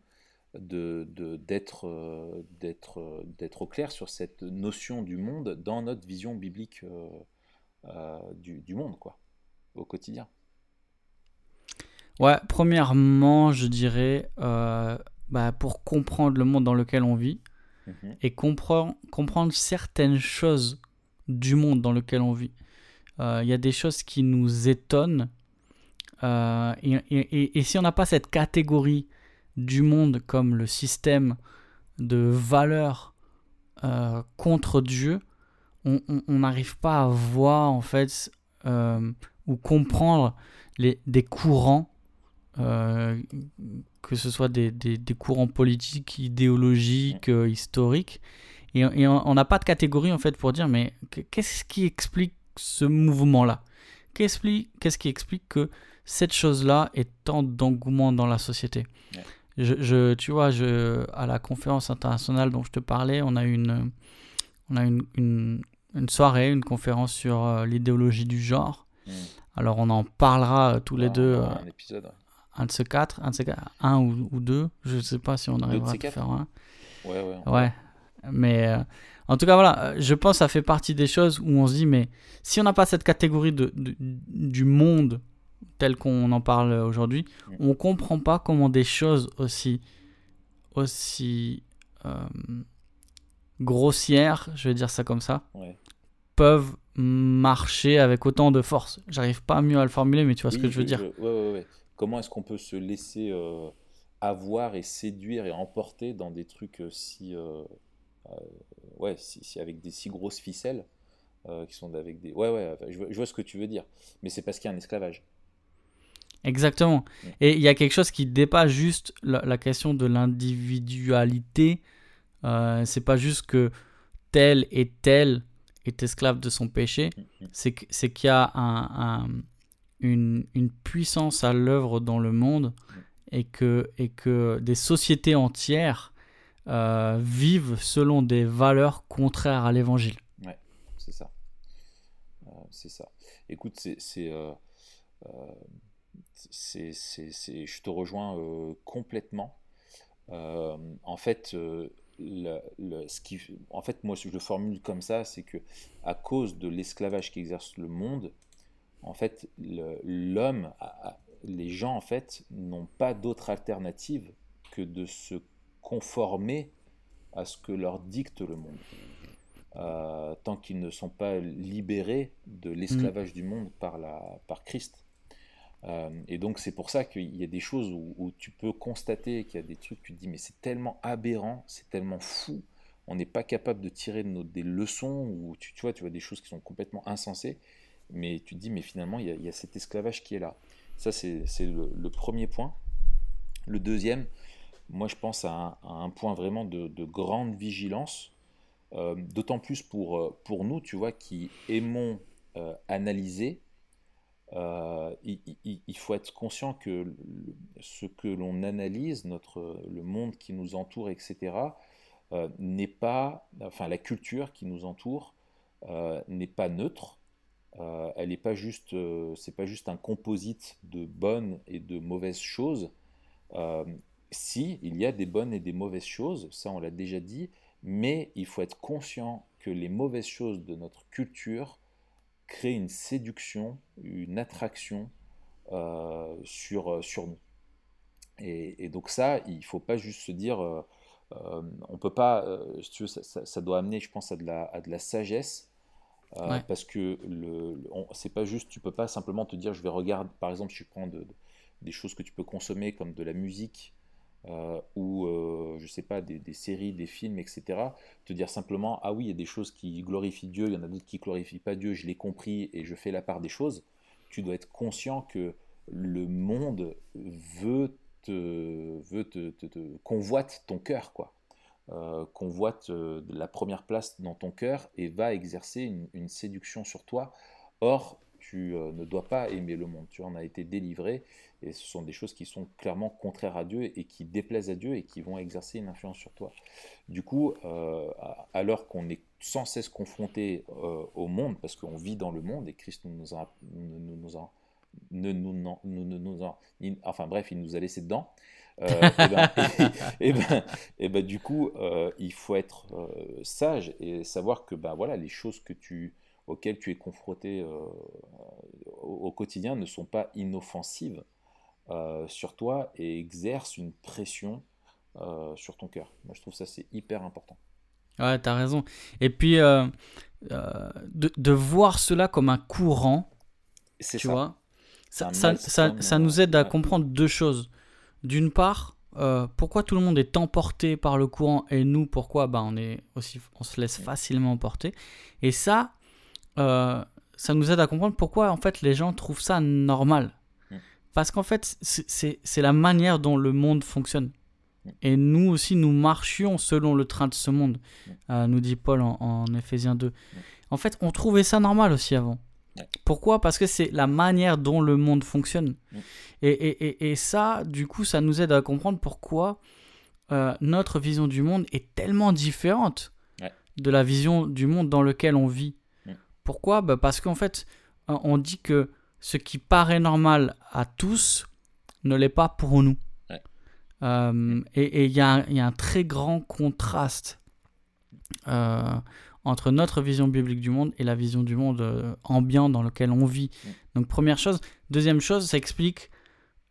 d'être de, d'être d'être au clair sur cette notion du monde dans notre vision biblique euh, euh, du, du, monde quoi au quotidien ouais premièrement je dirais euh, bah, pour comprendre le monde dans lequel on vit mhm. et comprendre comprendre certaines choses du monde dans lequel on vit il y a des choses qui nous étonnent et, et, et, si on n'a pas cette catégorie du monde comme le système de valeurs euh, contre Dieu, on n'arrive pas à voir en fait euh, ou comprendre les, des courants euh, que ce soit des, des, des courants politiques, idéologiques, historiques. Et, on n'a pas de catégorie en fait pour dire mais qu'est-ce qui explique ce mouvement-là? Qu'est-ce qui explique que cette chose-là est tant d'engouement dans la société? Je, je, Tu vois, je, à la conférence internationale dont je te parlais, on a une, on a une, une, une soirée, une conférence sur euh, l'idéologie du genre. Mm. Alors on en parlera euh, tous les deux. Un euh, épisode. Un de ces quatre, un de ces quatre, un ou, ou deux. Je ne sais pas si on arrivera à faire un. Ouais, ouais. Ouais. Mais en tout cas, voilà, je pense que ça fait partie des choses où on se dit, mais si on n'a pas cette catégorie de, du monde tel qu'on en parle aujourd'hui, on ne comprend pas comment des choses aussi, aussi grossières, je vais dire ça comme ça, peuvent marcher avec autant de force. J'arrive pas mieux à le formuler, mais tu vois ce que je veux dire. Comment est-ce qu'on peut se laisser euh, avoir et séduire et emporter dans des trucs euh, si, euh, ouais, si, avec des si grosses ficelles qui sont avec des. Ouais, ouais, je, vois, ce que tu veux dire, mais c'est parce qu'il y a un esclavage. Exactement. Mm. Et il y a quelque chose qui dépasse juste la, la question de l'individualité. c'est pas juste que tel et tel est esclave de son péché, mm-hmm. c'est qu'il y a un, une, une, puissance à l'œuvre dans le monde mm. et que, et que des sociétés entières euh, vivent selon des valeurs contraires à l'évangile. Ouais, c'est ça. Euh, c'est ça. Écoute, c'est. Euh, c'est, je te rejoins complètement. en fait, le, ce qui, en fait, moi, que je formule comme ça, c'est que à cause de l'esclavage qui exerce le monde, en fait, l'homme, les gens, en fait, n'ont pas d'autre alternative que de se conformer à ce que leur dicte le monde. Euh, tant qu'ils ne sont pas libérés de l'esclavage du monde par, la, par Christ. Euh, et donc c'est pour ça qu'il y a des choses où, tu peux constater qu'il y a des trucs, tu te dis mais c'est tellement aberrant, c'est tellement fou, on n'est pas capable de tirer des leçons, ou tu, vois, tu vois des choses qui sont complètement insensées, mais tu te dis mais finalement il y a, cet esclavage qui est là. Ça c'est le, premier point. Le deuxième, moi je pense à un, point vraiment de, grande vigilance, euh, d'autant plus pour, euh, pour nous, tu vois, qui aimons analyser, euh, il, faut être conscient que ce que l'on analyse, notre, le monde qui nous entoure, etc., euh, n'est pas, enfin la culture qui nous entoure euh, n'est pas neutre. elle n'est pas juste, c'est pas juste un composite de bonnes et de mauvaises choses. si il y a des bonnes et des mauvaises choses, ça on l'a déjà dit, mais il faut être conscient que les mauvaises choses de notre culture créer une séduction, une attraction euh, sur, euh, sur nous. Et, donc ça, il ne faut pas juste se dire, euh, on peut pas, ça, doit amener, je pense, à de la, à de la sagesse, parce que le, c'est pas juste, tu peux pas simplement te dire, je vais regarder, par exemple, si je prends des choses que tu peux consommer comme de la musique, euh, ou euh, je sais pas, des, séries, des films, etc. Te dire simplement, ah oui, il y a des choses qui glorifient Dieu, il y en a d'autres qui glorifient pas Dieu, je l'ai compris et je fais la part des choses. Tu dois être conscient que le monde veut te, veut te, convoite ton cœur, quoi. Euh, convoite la première place dans ton cœur et va exercer une, une séduction sur toi. Or, tu ne dois pas aimer le monde. Tu en as été délivré et ce sont des choses qui sont clairement contraires à Dieu et qui déplaisent à Dieu et qui vont exercer une influence sur toi. Du coup, euh, alors qu'on est sans cesse confronté euh, au monde, parce qu'on vit dans le monde et Christ nous a, nous, nous a ne nous, nous, nous, enfin bref, il nous a laissé dedans. Euh, <laughs> et, ben, <laughs> et, ben, et, ben, du coup, euh, il faut être sage et savoir que ben voilà, les choses que tu auxquelles tu es confronté au, quotidien ne sont pas inoffensives. Euh, sur toi et exerce une pression euh, sur ton cœur. Moi, je trouve ça c'est hyper important. Ouais, tu as raison. Et puis, euh, de, de, voir cela comme un courant, tu ça. vois, ça, ça, ça, ça, nous aide à comprendre deux choses. D'une part, pourquoi tout le monde est emporté par le courant et nous, pourquoi bah, on, est aussi, on se laisse facilement emporter. Et ça, ça nous aide à comprendre pourquoi en fait les gens trouvent ça normal. Parce qu'en fait, c'est la manière dont le monde fonctionne. Et nous aussi, nous marchions selon le train de ce monde, euh, nous dit Paul en, en Éphésiens 2. En fait, on trouvait ça normal aussi avant. Pourquoi? Parce que c'est la manière dont le monde fonctionne. Et, et, et, ça, du coup, ça nous aide à comprendre pourquoi euh, notre vision du monde est tellement différente de la vision du monde dans lequel on vit. Pourquoi? Bah Parce qu'en fait, on dit que ce qui paraît normal à tous ne l'est pas pour nous. Euh, et il y, y, a un très grand contraste euh, entre notre vision biblique du monde et la vision du monde euh, ambiant dans lequel on vit. Donc première chose. Deuxième chose, ça explique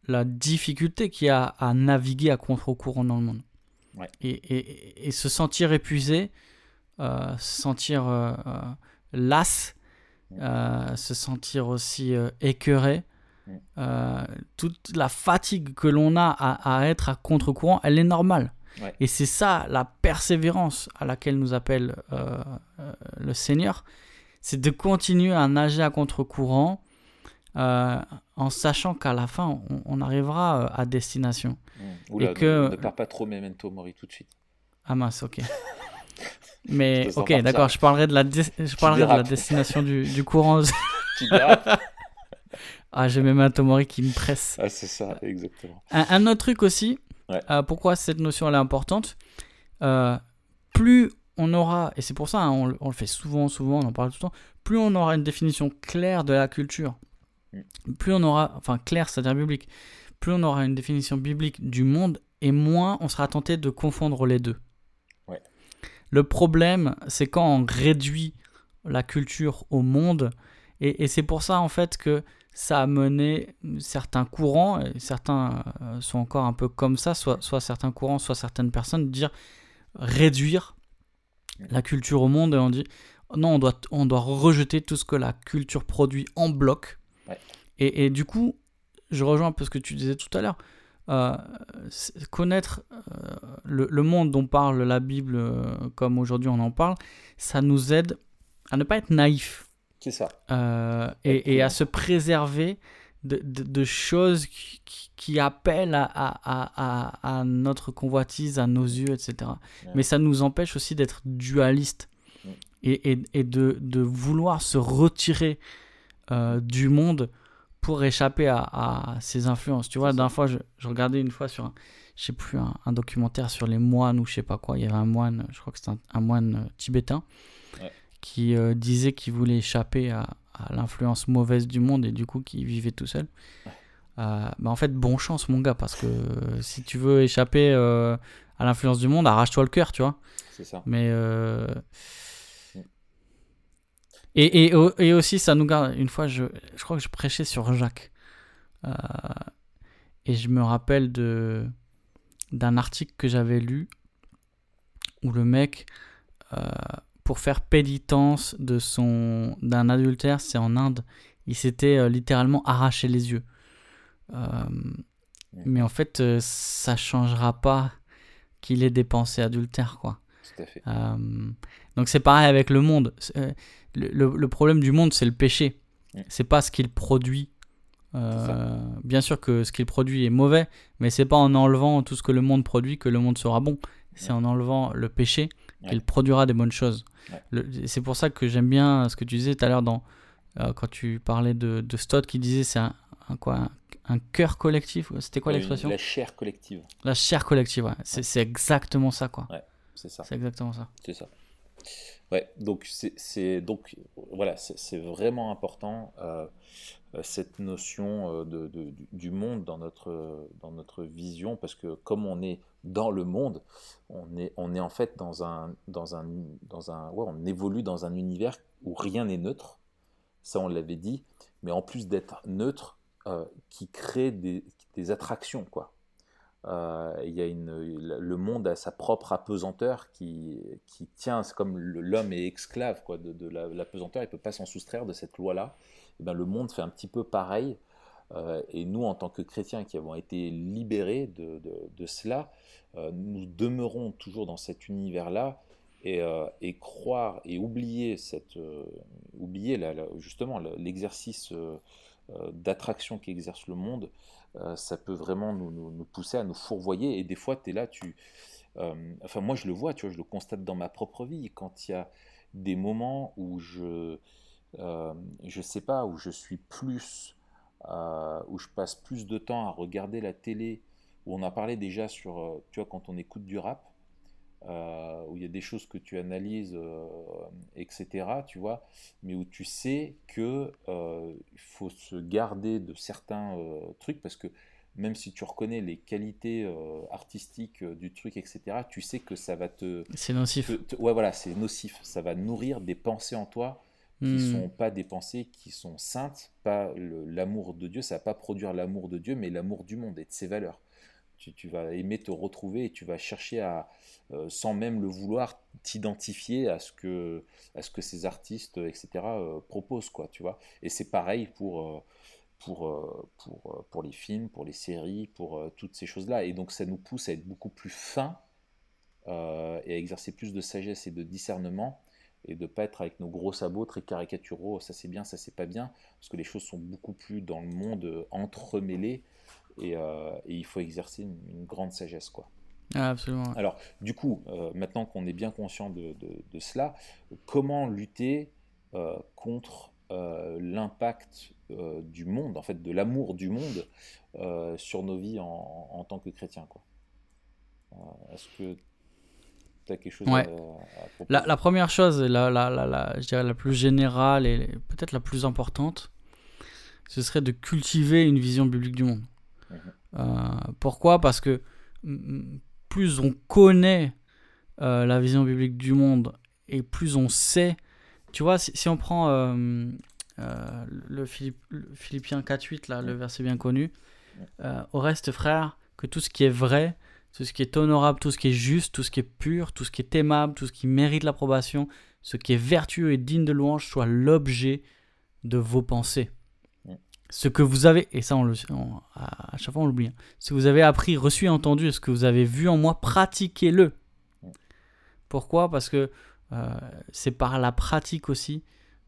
la difficulté qu'il y a à naviguer à contre-courant dans le monde. Et, et, et, se sentir épuisé, se sentir las, se sentir aussi écœuré, euh, toute la fatigue que l'on a à, être à contre-courant, elle est normale. Et c'est ça la persévérance à laquelle nous appelle euh, euh, le Seigneur, c'est de continuer à nager à contre-courant en sachant qu'à la fin, on, arrivera à destination. Mmh. et que... ne, pars pas trop Memento Mori tout de suite. Ah mince, ok. <laughs> Mais ok, d'accord, je parlerai de la, je parlerai de la destination du, du courant. <laughs> tu <laughs> ah, j'ai même un Tomori qui me presse. Ah, c'est ça, exactement. Un, autre truc aussi, euh, pourquoi cette notion elle est importante euh, Plus on aura, et c'est pour ça, hein, on, le fait souvent, souvent, on en parle tout le temps, plus on aura une définition claire de la culture, mm. plus on aura, enfin claire, c'est-à-dire biblique, plus on aura une définition biblique du monde, et moins on sera tenté de confondre les deux. Le problème, c'est quand on réduit la culture au monde, et, et c'est pour ça en fait que ça a mené certains courants, et certains euh, sont encore un peu comme ça, soit, soit certains courants, soit certaines personnes, dire réduire la culture au monde et on dit non, on doit, on doit rejeter tout ce que la culture produit en bloc. Et, et, du coup, je rejoins un peu ce que tu disais tout à l'heure. Euh, connaître euh, le, le, monde dont parle la Bible, comme aujourd'hui on en parle, ça nous aide à ne pas être naïf c'est ça. Euh, et, à se préserver de, choses qui, appellent à, notre convoitise, à nos yeux, etc. Mais ça nous empêche aussi d'être dualiste et, de, vouloir se retirer euh, du monde pour échapper à, ces influences. Tu vois, la dernière fois, je, regardais une fois sur un, je sais plus, un, documentaire sur les moines ou je sais pas quoi. Il y avait un moine, je crois que c'était un, moine tibétain qui euh, disait qu'il voulait échapper à, l'influence mauvaise du monde et du coup qui vivait tout seul. Euh, bah en fait, bon chance, mon gars, parce que si tu veux échapper euh, à l'influence du monde, arrache-toi le cœur, tu vois. C'est ça. Mais. Et, et, et, aussi, ça nous garde. Une fois, je, je crois que je prêchais sur Jacques. et je me rappelle de d'un article que j'avais lu où le mec pour faire pénitence de son d'un adultère, c'est en Inde. Il s'était euh, littéralement arraché les yeux. Euh, mais en fait, euh, ça changera pas qu'il ait des pensées adultères, quoi. Donc c'est pareil avec le monde. Le, problème du monde, c'est le péché. C'est pas ce qu'il produit. bien sûr que ce qu'il produit est mauvais, mais c'est pas en enlevant tout ce que le monde produit que le monde sera bon. C'est en enlevant le péché qu'il produira des bonnes choses. C'est pour ça que j'aime bien ce que tu disais tout à l'heure dans euh, quand tu parlais de, de Stott qui disait c'est un, quoi un, cœur collectif. C'était quoi l'expression La chair collective. La chair collective, ouais. C'est exactement ça quoi. Ouais, c'est ça. C'est exactement ça. C'est ça. Ouais, donc c'est donc voilà, c'est vraiment important euh, cette notion euh, de, du monde dans notre dans notre vision parce que comme on est dans le monde, on est, on est en fait dans un, dans un, dans un, ouais, on évolue dans un univers où rien n'est neutre. Ça, on l'avait dit. Mais en plus d'être neutre, euh, qui crée des, des, attractions, quoi. Euh, y a une, le monde a sa propre apesanteur qui, qui tient, c'est comme l'homme est esclave quoi, de, l'apesanteur, il ne peut pas s'en soustraire de cette loi-là. Et ben, le monde fait un petit peu pareil. Euh, et nous, en tant que chrétiens qui avons été libérés de, de, cela, euh, nous demeurons toujours dans cet univers-là et, et, croire et oublier, cette, oublier justement l'exercice d'attraction qu'exerce le monde, ça peut vraiment nous, pousser à nous fourvoyer. Et des fois, tu es là, tu... enfin, moi, je le vois, tu vois, je le constate dans ma propre vie. Quand il y a des moments où je... je sais pas, où je suis plus... où je passe plus de temps à regarder la télé, où on a parlé déjà sur, tu vois, quand on écoute du rap, euh, où il y a des choses que tu analyses, euh, etc., tu vois, mais où tu sais que euh, il faut se garder de certains trucs parce que même si tu reconnais les qualités artistiques du truc, etc., tu sais que ça va te... C'est nocif. ouais, voilà, c'est nocif. Ça va nourrir des pensées en toi qui ne hmm. sont pas des pensées qui sont saintes, pas l'amour de Dieu, ça va pas produire l'amour de Dieu, mais l'amour du monde et de ses valeurs tu, vas aimer te retrouver et tu vas chercher à, euh, sans même le vouloir, t'identifier à ce que à ce que ces artistes, etc. Euh, proposent, quoi, tu vois. Et c'est pareil pour euh, pour, pour, pour les films, pour les séries, pour toutes ces choses-là. Et donc ça nous pousse à être beaucoup plus fins et à exercer plus de sagesse et de discernement et de pas être avec nos gros sabots très caricaturaux, ça c'est bien, ça c'est pas bien, parce que les choses sont beaucoup plus dans le monde entremêlées euh, et, il faut exercer une, grande sagesse. Quoi. Ah, absolument. Alors, du coup, euh, maintenant qu'on est bien conscient de, de, cela, comment lutter euh, contre l'impact du monde, en fait, de l'amour du monde sur nos vies en, en tant que chrétiens quoi? Est-ce que tu as quelque chose à, la, la, première chose, la, la, la, je dirais la plus générale et peut-être la plus importante, ce serait de cultiver une vision biblique du monde. Euh, pourquoi? Parce que plus on connaît euh, la vision biblique du monde et plus on sait, tu vois, si, on prend euh, le, Philippe, Philippiens 4.8, là, le verset bien connu, au reste, frère, que tout ce qui est vrai, tout ce qui est honorable, tout ce qui est juste, tout ce qui est pur, tout ce qui est aimable, tout ce qui mérite l'approbation, ce qui est vertueux et digne de louange soit l'objet de vos pensées ce que vous avez, et ça on le, à chaque fois on l'oublie, hein. ce que vous avez appris, reçu et entendu, ce que vous avez vu en moi, pratiquez-le. Pourquoi? Parce que euh, c'est par la pratique aussi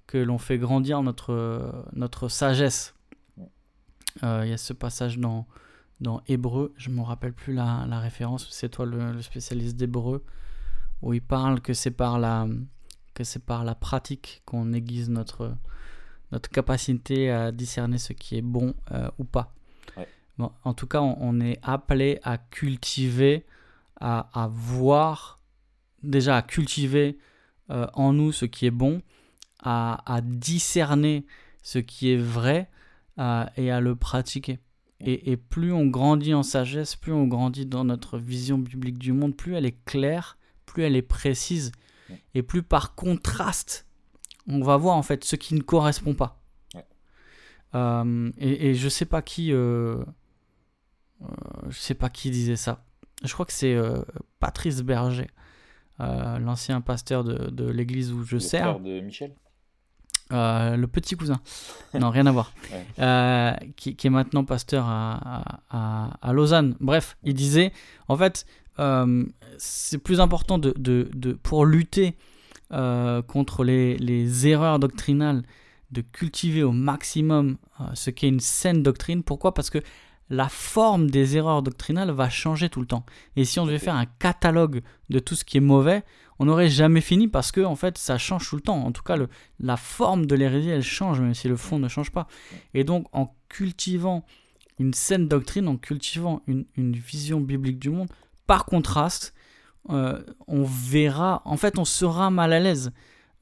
que l'on fait grandir notre, notre sagesse. Euh, il y a ce passage dans, dans Hébreu, je ne me rappelle plus la, la référence, c'est toi le, spécialiste d'Hébreu, où il parle que c'est par la, que c'est par la pratique qu'on aiguise notre, notre capacité à discerner ce qui est bon euh, ou pas. Bon, en tout cas, on, est appelé à cultiver, à, à, voir, déjà à cultiver euh, en nous ce qui est bon, à, à discerner ce qui est vrai euh, et à le pratiquer. Et, et, plus on grandit en sagesse, plus on grandit dans notre vision biblique du monde, plus elle est claire, plus elle est précise, et plus par contraste on va voir en fait ce qui ne correspond pas. Euh, et, je sais pas qui, euh, euh, je sais pas qui disait ça. Je crois que c'est Patrice Berger, l'ancien pasteur de, l'église où je le sers. de Michel. le petit cousin, non rien à voir, <laughs> qui, est maintenant pasteur à, Lausanne. Bref, il disait, en fait, c'est plus important de, de, pour lutter euh, contre les, erreurs doctrinales, de cultiver au maximum euh, ce qu'est une saine doctrine. Pourquoi? Parce que la forme des erreurs doctrinales va changer tout le temps. Et si on devait faire un catalogue de tout ce qui est mauvais, on n'aurait jamais fini parce que en fait ça change tout le temps. En tout cas, la forme de l'hérésie elle change même si le fond ne change pas. Et donc en cultivant une saine doctrine, en cultivant une vision biblique du monde, par contraste, euh, on verra, en fait, on sera mal à l'aise.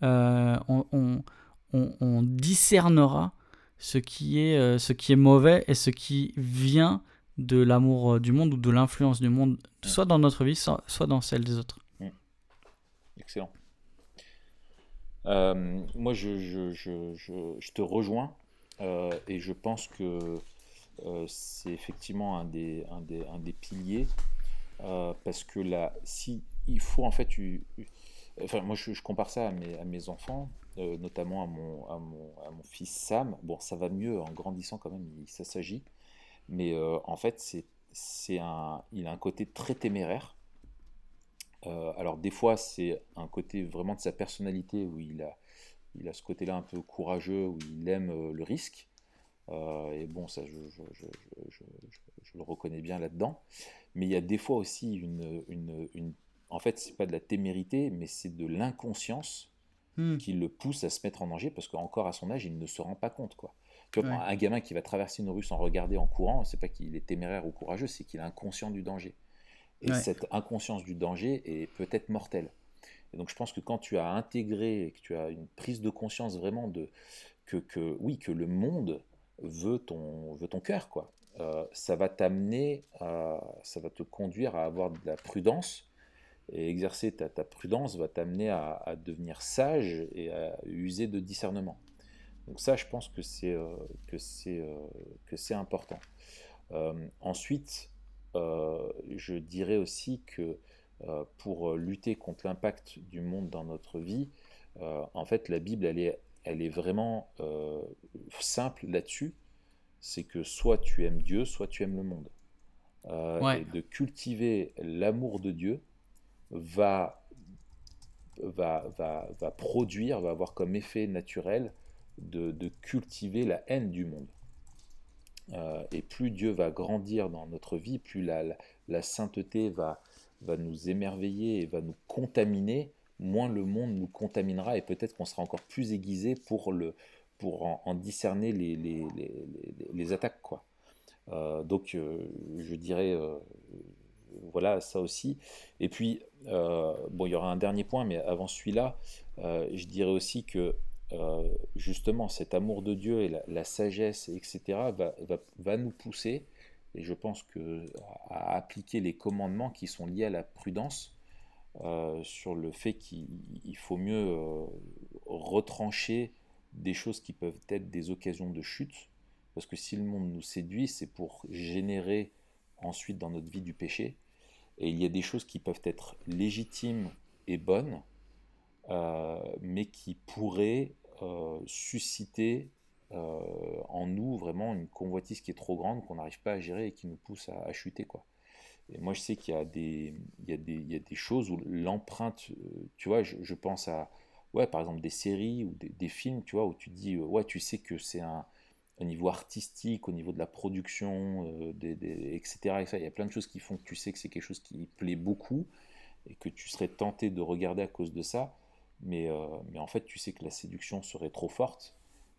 Euh, on, discernera ce qui, est, euh, ce qui est mauvais et ce qui vient de l'amour du monde ou de l'influence du monde, soit dans notre vie, soit, dans celle des autres. Mm. Excellent. moi, je, je, te rejoins et je pense que c'est effectivement un des, un des, un des piliers euh, parce que là, si il faut en fait, enfin moi je, compare ça à mes, enfants, euh, notamment à mon, fils Sam. Bon, ça va mieux en grandissant quand même, ça s'agit, mais euh, en fait c'est, un, il a un côté très téméraire. alors des fois c'est un côté vraiment de sa personnalité où il a, il a ce côté-là un peu courageux, où il aime le risque. et bon, ça, je, le reconnais bien là-dedans. Mais il y a des fois aussi une, une, une en fait, c'est pas de la témérité, mais c'est de l'inconscience hmm. qui le pousse à se mettre en danger parce qu'encore à son âge, il ne se rend pas compte, quoi. Tu vois, un gamin qui va traverser une rue sans regarder en courant, c'est pas qu'il est téméraire ou courageux, c'est qu'il est inconscient du danger. Et cette inconscience du danger est peut-être mortelle. Et donc je pense que quand tu as intégré, que tu as une prise de conscience vraiment de que, que oui, que le monde veut ton, veut ton cœur, quoi. Euh, ça va t'amener, ça va te conduire à avoir de la prudence, et exercer ta, prudence va t'amener à, devenir sage et à user de discernement. Donc ça, je pense que c'est euh, que c'est euh, que c'est important. Ensuite, je dirais aussi que pour lutter contre l'impact du monde dans notre vie, en fait, la Bible, elle est, elle est vraiment simple là-dessus. C'est que soit tu aimes Dieu, soit tu aimes le monde. Et de cultiver l'amour de Dieu va, va, va, va, produire, va avoir comme effet naturel de, cultiver la haine du monde. Euh, et plus Dieu va grandir dans notre vie, plus la, la, sainteté va, va nous émerveiller et va nous contaminer, moins le monde nous contaminera et peut-être qu'on sera encore plus aiguisé pour, le, pour en, discerner les, les, les, attaques. Quoi. Euh, donc euh, je dirais, voilà ça aussi. Et puis, bon, il y aura un dernier point, mais avant celui-là, je dirais aussi que euh, justement cet amour de Dieu et la, sagesse, etc., va, va, va, nous pousser, et je pense que, à appliquer les commandements qui sont liés à la prudence, euh, sur le fait qu'il faut mieux euh, retrancher des choses qui peuvent être des occasions de chute, parce que si le monde nous séduit, c'est pour générer ensuite dans notre vie du péché, et il y a des choses qui peuvent être légitimes et bonnes, euh, mais qui pourrait euh, susciter euh, en nous vraiment une convoitise qui est trop grande, qu'on n'arrive pas à gérer et qui nous pousse à, chuter. Quoi. Et moi, je sais qu'il y, y, y a des choses où l'empreinte, tu vois, je, pense à, ouais, par exemple, des séries ou des, films, tu vois, où tu dis, ouais, tu sais que c'est un, au niveau artistique, au niveau de la production, des, etc.. Il y a plein de choses qui font que tu sais que c'est quelque chose qui plaît beaucoup et que tu serais tenté de regarder à cause de ça. Mais, euh, mais en fait, tu sais que la séduction serait trop forte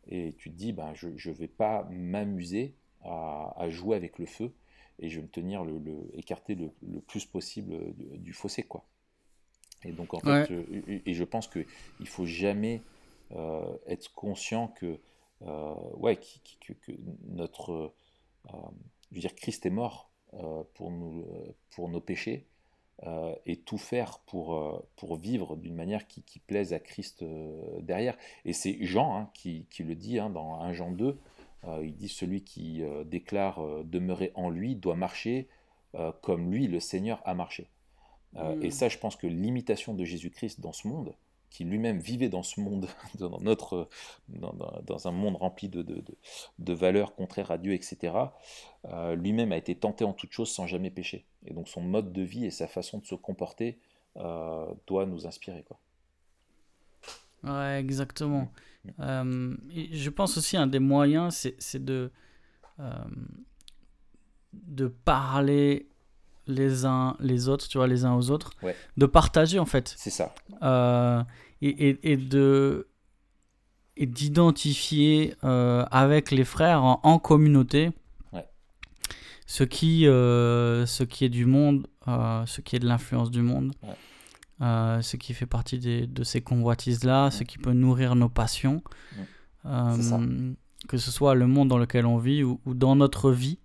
et tu te dis, ben, je ne vais pas m'amuser à, jouer avec le feu et je vais me tenir le, le écarter le, le, plus possible du, fossé. Quoi. Et donc, en fait, et je pense qu'il ne faut jamais euh, être conscient que, euh, ouais, que, que, notre. je veux dire, Christ est mort pour, nous, pour nos péchés euh, et tout faire pour, euh, pour vivre d'une manière qui, qui, plaise à Christ euh, derrière. Et c'est Jean hein, qui, qui, le dit hein, dans 1 Jean 2, il dit celui qui déclare demeurer en lui doit marcher comme lui, le Seigneur, a marché. Et mm. ça, je pense que l'imitation de Jésus-Christ dans ce monde, qui lui-même vivait dans ce monde, <laughs> dans, notre, dans, un monde rempli de, de, de, valeurs contraires à Dieu, etc., euh, lui-même a été tenté en toutes choses sans jamais pécher. Et donc son mode de vie et sa façon de se comporter euh, doit nous inspirer. Quoi. Ouais, exactement. Mm. Euh, je pense aussi un des moyens, c'est de, de parler les uns les autres, tu vois, les uns aux autres, de partager en fait. C'est ça. Euh, et, et, de et d'identifier euh, avec les frères en, communauté ce qui euh, ce qui est du monde, ce qui est de l'influence du monde, ce qui fait partie de ces convoitises là, ce qui peut nourrir nos passions. que ce soit le monde dans lequel on vit ou dans notre vie.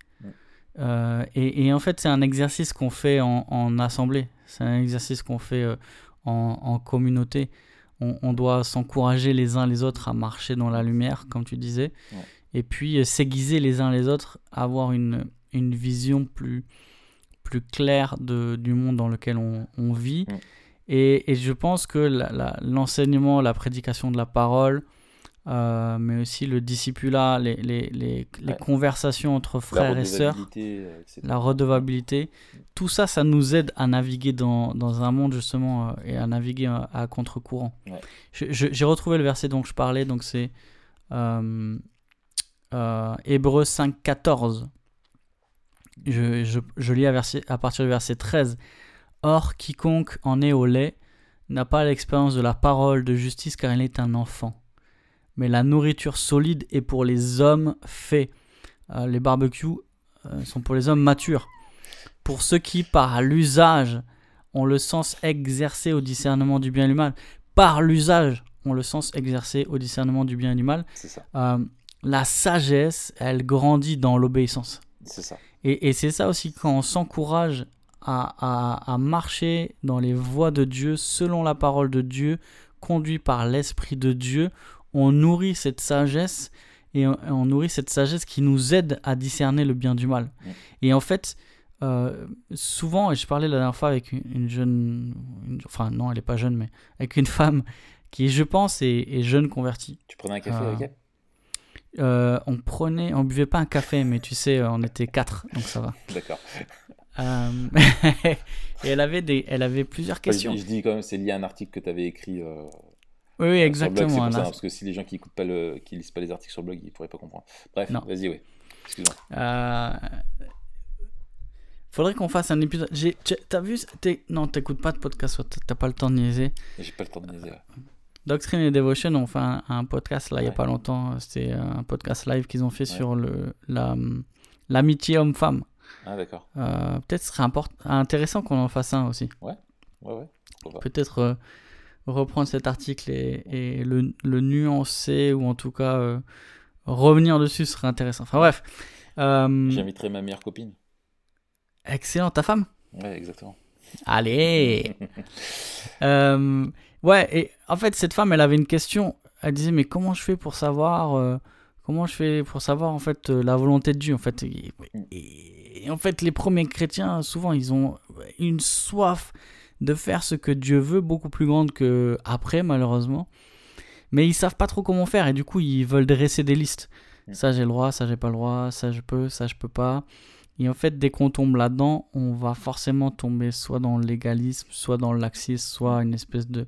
Euh, et, en fait, c'est un exercice qu'on fait en, assemblée. C'est un exercice qu'on fait euh, en, communauté. On, doit s'encourager les uns les autres à marcher dans la lumière, comme tu disais. Et puis euh, s'aiguiser les uns les autres, avoir une, une vision plus, plus claire de, du monde dans lequel on, vit. Et, et, je pense que l'enseignement, la, prédication de la parole, euh, mais aussi le discipulat, les, les, les, les conversations entre frères et sœurs, euh, la redevabilité, tout ça, ça nous aide à naviguer dans, dans un monde justement euh, et à naviguer à, contre-courant. J'ai retrouvé le verset dont je parlais, donc c'est euh, Hébreux 5, 14. Je, je, je lis à, verset, à partir du verset 13. Or, quiconque en est au lait n'a pas l'expérience de la parole de justice car il est un enfant. Mais la nourriture solide est pour les hommes faits. Euh, les barbecues euh, sont pour les hommes matures. Pour ceux qui, par l'usage, ont le sens exercé au discernement du bien et du mal. Par l'usage, ont le sens exercé au discernement du bien et du mal. Ça. Euh, la sagesse, elle grandit dans l'obéissance. Et, et c'est ça aussi quand on s'encourage à, à- à marcher dans les voies de Dieu, selon la parole de Dieu, conduit par l'Esprit de Dieu, on nourrit cette sagesse et on, on nourrit cette sagesse qui nous aide à discerner le bien du mal. Et en fait, euh, souvent, et je parlais la dernière fois avec une, une jeune, une- enfin non, elle n'est pas jeune, mais avec une femme qui, je pense, est, est jeune convertie. Tu prenais un café Ah. avec elle? Euh, on prenait, on buvait pas un café, mais tu sais, on était quatre, donc ça va. D'accord. Euh, <laughs> et elle avait des, elle avait plusieurs Enfin, je, questions. je dis quand même, c'est lié à un article que tu avais écrit. Euh, Oui, blog, exactement. pour ça, parce que si les gens qui écoutent pas le, qui lisent pas les articles sur le blog, ils pourraient pas comprendre. Bref, Non. vas-y, oui. Excuse-moi. Euh, Faudrait qu'on fasse un épisode. T'as vu t'es- Non, t'écoutes pas de podcast, t'as pas le temps de niaiser. J'ai pas le temps de niaiser. ouais. Doctrine et Devotion ont fait un, un podcast là il y a Ouais. pas longtemps. C'était un podcast live qu'ils ont fait Ouais. sur le la l'amitié homme-femme. Ah, d'accord. Euh, Peut-être ce serait intéressant qu'on en fasse un aussi. Ouais, ouais. Pas. peut-être euh, reprendre cet article et, et le, le nuancer ou en tout cas euh, revenir dessus serait intéressant. Enfin bref. Euh, J'inviterai ma meilleure copine. excellent, ta femme Ouais, exactement. Allez <laughs> Euh, Ouais, et en fait, cette femme, elle avait une question. Elle disait, mais comment je fais pour savoir... euh, Comment je fais pour savoir en fait la volonté de Dieu en fait? Et, et- et en fait les premiers chrétiens souvent ils ont une soif de faire ce que Dieu veut beaucoup plus grande que après malheureusement. Mais ils savent pas trop comment faire et du coup ils veulent dresser des listes. Ça j'ai le droit ça j'ai pas le droit ça je peux ça je peux pas. Et en fait dès qu'on tombe là-dedans on va forcément tomber soit dans le légalisme soit dans le laxisme soit une espèce de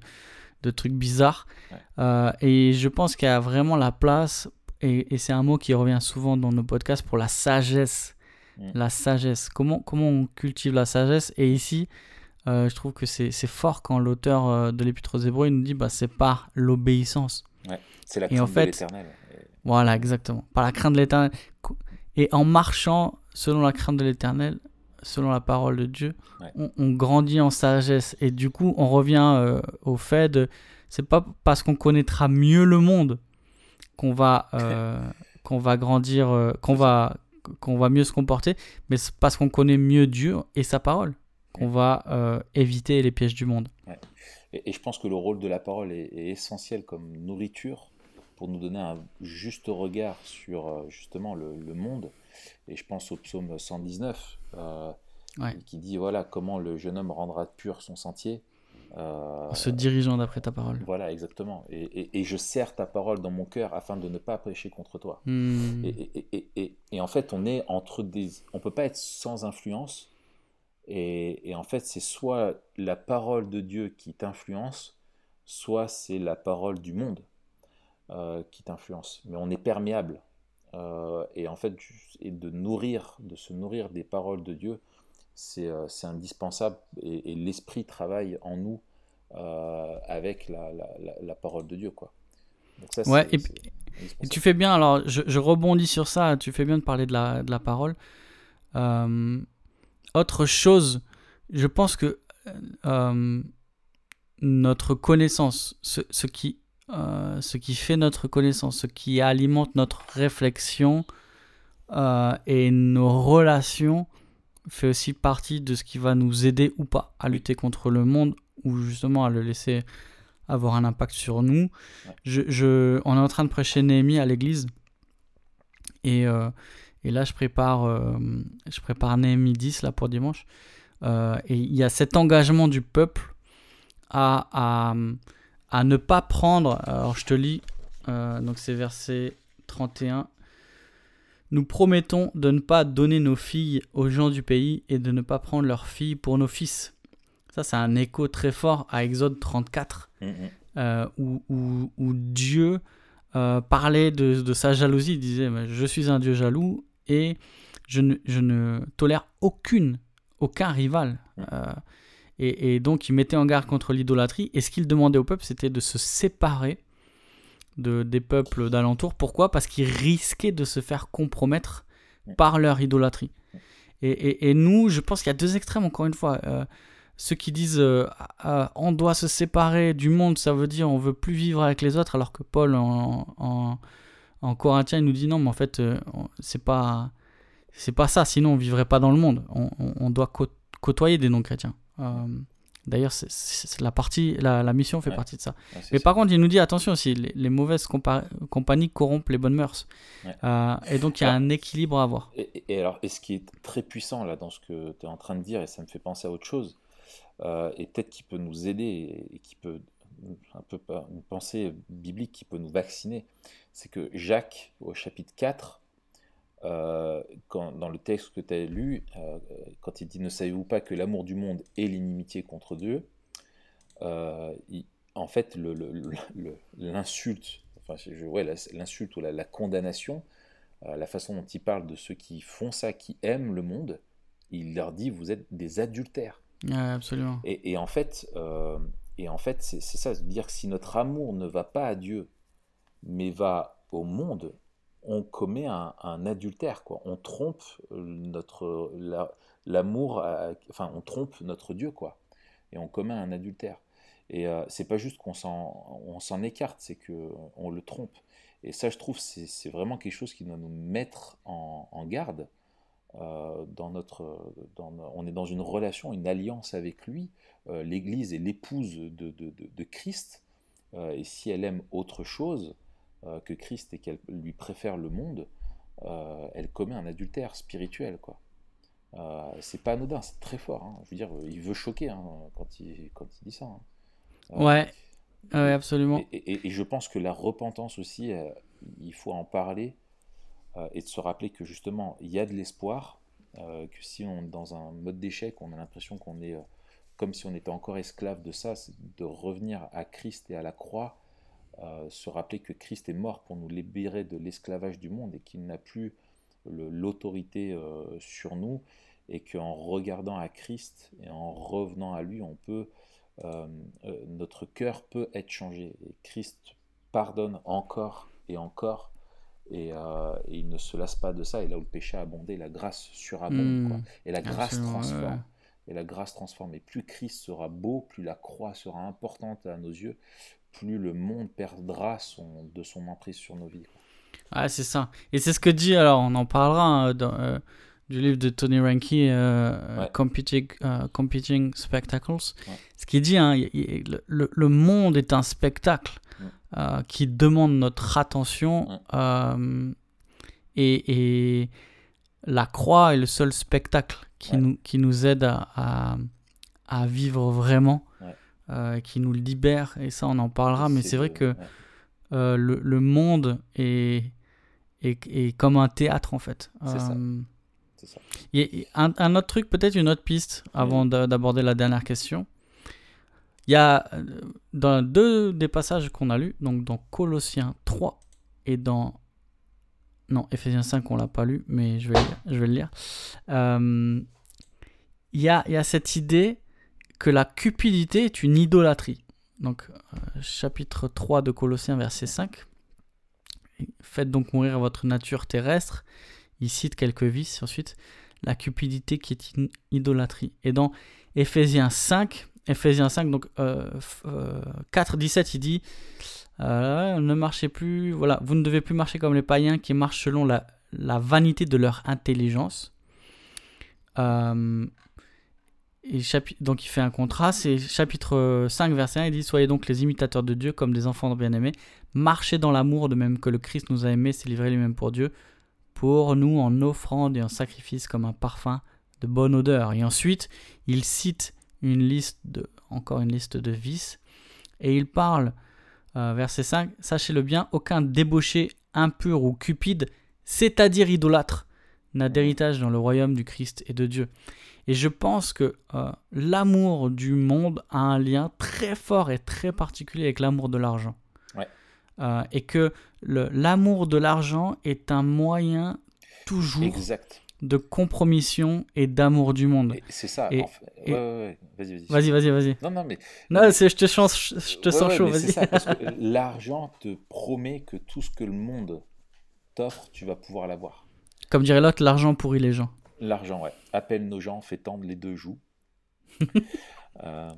de truc bizarre. Ouais. Euh, et je pense qu'il y a vraiment la place et, et c'est un mot qui revient souvent dans nos podcasts pour la sagesse. La sagesse. Comment comment on cultive la sagesse? Et ici euh, je trouve que c'est fort quand l'auteur euh, de l'Épître aux Hébreux nous dit bah, c'est par l'obéissance. C'est la Et en crainte fait- de l'éternel. Voilà, exactement. Par la crainte de l'éternel. Et en marchant selon la crainte de l'éternel, selon la parole de Dieu, Ouais. on, on grandit en sagesse. Et du coup, on revient euh, au fait de. C'est pas parce qu'on connaîtra mieux le monde qu'on va, euh, qu'on va grandir, qu'on va, qu'on va mieux se comporter, mais c'est parce qu'on connaît mieux Dieu et sa parole qu'on va euh, éviter les pièges du monde. Et, et je pense que le rôle de la parole est, est essentiel comme nourriture pour nous donner un juste regard sur euh, justement le, le monde. Et je pense au psaume 119 euh, Ouais. qui dit voilà comment le jeune homme rendra pur son sentier. Euh, En se dirigeant d'après ta parole. voilà, exactement. Et, et- et je serre ta parole dans mon cœur afin de ne pas pécher contre toi. Hmm. Et- et en fait, on est entre des. On peut pas être sans influence. Et, et en fait, c'est soit la parole de Dieu qui t'influence, soit c'est la parole du monde euh, qui t'influence. Mais on est perméable. Euh, et en fait, et de nourrir, de se nourrir des paroles de Dieu, c'est euh, indispensable. Et, et l'esprit travaille en nous avec la, la- la- la parole de Dieu, quoi. Donc ça, Ouais, et tu fais bien, alors je, je rebondis sur ça, tu fais bien de parler de la, de parole. Euh, autre chose, je pense que euh, notre connaissance, ce, ce qui, euh, ce qui fait notre connaissance, ce qui alimente notre réflexion euh, et nos relations, fait aussi partie de ce qui va nous aider ou pas à lutter contre le monde ou justement à le laisser avoir un impact sur nous. Je, je- on est en train de prêcher Néhémie à l'église et, euh, et là je prépare, euh, je prépare Néhémie 10 là pour dimanche Euh, et il y a cet engagement du peuple à, à, à ne pas prendre, alors je te lis, euh, donc c'est verset 31. Nous promettons de ne pas donner nos filles aux gens du pays et de ne pas prendre leurs filles pour nos fils. Ça, c'est un écho très fort à Exode 34, Mm, mm. euh, où, où- où Dieu euh, parlait de, sa jalousie. Il disait Je suis un Dieu jaloux et je ne, je ne tolère aucune, aucun rival. Euh, et, donc, il mettait en garde contre l'idolâtrie. Et ce qu'il demandait au peuple, c'était de se séparer de, des peuples d'alentour. Pourquoi? Parce qu'ils risquaient de se faire compromettre par leur idolâtrie. Et, et, nous, je pense qu'il y a deux extrêmes, encore une fois. Euh, ceux qui disent euh, ah, on doit se séparer du monde, ça veut dire on veut plus vivre avec les autres, alors que Paul en, en, en Corinthien il nous dit non, mais en fait euh, c'est pas c'est pas ça, sinon on vivrait pas dans le monde. On, on, doit côtoyer des non-chrétiens. Euh, d'ailleurs, la partie, la, la mission fait partie de ça. mais par contre, il nous dit attention aussi, les, mauvaises compagnies corrompent les bonnes mœurs. et donc, il y a un équilibre à avoir. Et, et, alors, et ce qui est très puissant là dans ce que tu es en train de dire, et ça me fait penser à autre chose, euh, et peut-être qui peut nous aider et, qui peut un peu une pensée biblique qui peut nous vacciner, c'est que Jacques, au chapitre 4, euh, quand, dans le texte que tu as lu, euh, quand il dit Ne savez-vous pas que l'amour du monde est l'inimitié contre Dieu En fait, l'insulte, enfin, ouais, l'insulte ou la, la condamnation, la façon dont il parle de ceux qui font ça, qui aiment le monde, il leur dit Vous êtes des adultères absolument. Et, en fait, euh, et en fait c'est ça, dire que si notre amour ne va pas à Dieu, mais va au monde, on commet un, adultère, quoi. On trompe notre l'amour, enfin, on trompe notre Dieu, quoi. Et on commet un adultère. Et euh, c'est pas juste qu'on s'en écarte, c'est que on le trompe. Et ça, je trouve, c'est vraiment quelque chose qui doit nous mettre en garde euh, dans notre, on est dans une relation, une alliance avec lui. Euh, L'Église est l'épouse de, de, Christ, euh, et si elle aime autre chose que Christ et qu'elle lui préfère le monde, elle commet un adultère spirituel, quoi. c'est pas anodin, c'est très fort. Hein. Je veux dire, il veut choquer hein, quand, il, quand il dit ça. Hein. ouais. ouais, absolument. Et, et, je pense que la repentance aussi, il faut en parler et de se rappeler que justement, il y a de l'espoir, euh, que si on est dans un mode d'échec, on a l'impression qu'on est euh, comme si on était encore esclave de ça, de revenir à Christ et à la croix, se rappeler que Christ est mort pour nous libérer de l'esclavage du monde et qu'il n'a plus l'autorité sur nous et qu'en regardant à Christ et en revenant à lui, on peut, notre cœur peut être changé. Et Christ pardonne encore et encore euh, et, il ne se lasse pas de ça. Et là où le péché a abondé, la grâce surabonde. Quoi. Hmm. Et la grâce transforme. Et la grâce transforme. Et plus Christ sera beau, plus la croix sera importante à nos yeux, plus le monde perdra son, de son emprise sur nos vies. Ah, c'est ça. Et c'est ce que dit, alors on en parlera hein, dans, euh, du livre de Tony Ranky, euh, Competing, Competing, Spectacles. Ce qu'il dit, hein, le, le, monde est un spectacle. Euh, qui demande notre attention. Euh, et, la croix est le seul spectacle qui, nous, qui nous aide à, à, vivre vraiment, euh, qui nous libère. Et ça, on en parlera. Mais c'est vrai que le, le, monde est, est, est, comme un théâtre, en fait. C'est ça. ça. un, un, autre truc, peut-être une autre piste, avant d'aborder la dernière question. Il y a euh, dans deux des passages qu'on a lus, donc dans Colossiens 3 et dans. Non, Ephésiens 5, on l'a pas lu, mais je vais, le lire. Euh, il, y a, cette idée que la cupidité est une idolâtrie. Donc, euh, chapitre 3 de Colossiens, verset 5. Faites donc mourir votre nature terrestre. Il cite quelques vices ensuite. La cupidité qui est une idolâtrie. Et dans Ephésiens 5, Ephésiens 5, donc 4, 17, il dit euh, Ne marchez plus, voilà, vous ne devez plus marcher comme les païens qui marchent selon la, la vanité de leur intelligence. Euh, et donc il fait un contraste. Et chapitre 5, verset 1, il dit Soyez donc les imitateurs de Dieu comme des enfants bien-aimés. Marchez dans l'amour de même que le Christ nous a aimés, s'est livré lui-même pour Dieu, pour nous en offrande et en sacrifice comme un parfum de bonne odeur. Et ensuite, il cite une liste de, encore une liste de vices. Et il parle, euh, verset 5, Sachez-le bien, aucun débauché, impur ou cupide, c'est-à-dire idolâtre, n'a d'héritage dans le royaume du Christ et de Dieu. Et je pense que euh, l'amour du monde a un lien très fort et très particulier avec l'amour de l'argent. euh, et que l'amour de l'argent est un moyen toujours Exact. De compromission et d'amour du monde. C'est ça. Et- en fait. et- Ouais, ouais, ouais. Vas-y, vas-y. Vas-y, vas-y, vas-y. Non, non, mais Non, je te sens, je te sens chaud, vas-y. <laughs> l'argent te promet que tout ce que le monde t'offre, tu vas pouvoir l'avoir. Comme dirait l'autre, l'argent pourrit les gens. L'argent, ouais. Appelle nos gens, fait tendre les deux joues. <laughs> Euh,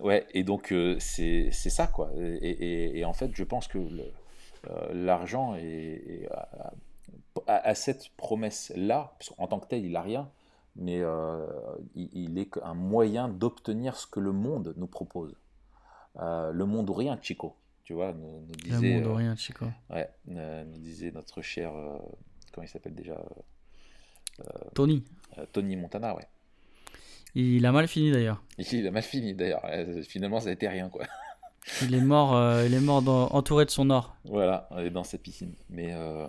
ouais, et donc euh, c'est ça, quoi. Et, en fait, je pense que euh, l'argent est, est- a cette promesse-là, qu'en tant que tel, il n'a rien, mais euh, il, il est un moyen d'obtenir ce que le monde nous propose. Euh, le monde ou rien, Chico, tu vois, nous, nous Le disait, monde euh, rien, Chico. ouais, nous disait notre cher, comment il s'appelle déjà, Tony. Tony Montana, ouais. Il a mal fini d'ailleurs. <laughs> Il a mal fini d'ailleurs. Finalement, ça a été rien, quoi. Il est mort, euh, il est mort dans- entouré de son or. Voilà, dans cette piscine. Mais, euh,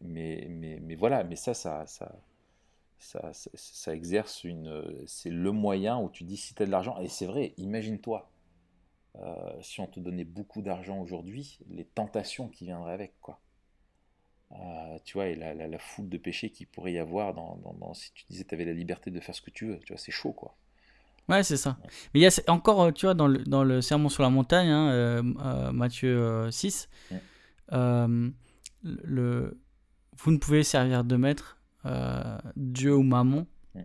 mais, mais, mais voilà, mais ça, ça, ça, ça, ça, ça exerce une. C'est le moyen où tu dis si tu as de l'argent. Et c'est vrai, imagine-toi, euh, si on te donnait beaucoup d'argent aujourd'hui, les tentations qui viendraient avec, quoi. Euh, tu vois, et la, la, la foule de péchés qu'il pourrait y avoir dans, dans, dans- si tu disais tu avais la liberté de faire ce que tu veux, tu vois, c'est chaud, quoi. Ouais, c'est ça. Mais il y a encore, tu vois, dans le, dans le Sermon sur la montagne, hein, euh, Matthieu euh, 6, Mm. euh, le, vous ne pouvez servir de maître, euh, Dieu ou Mammon. Mm.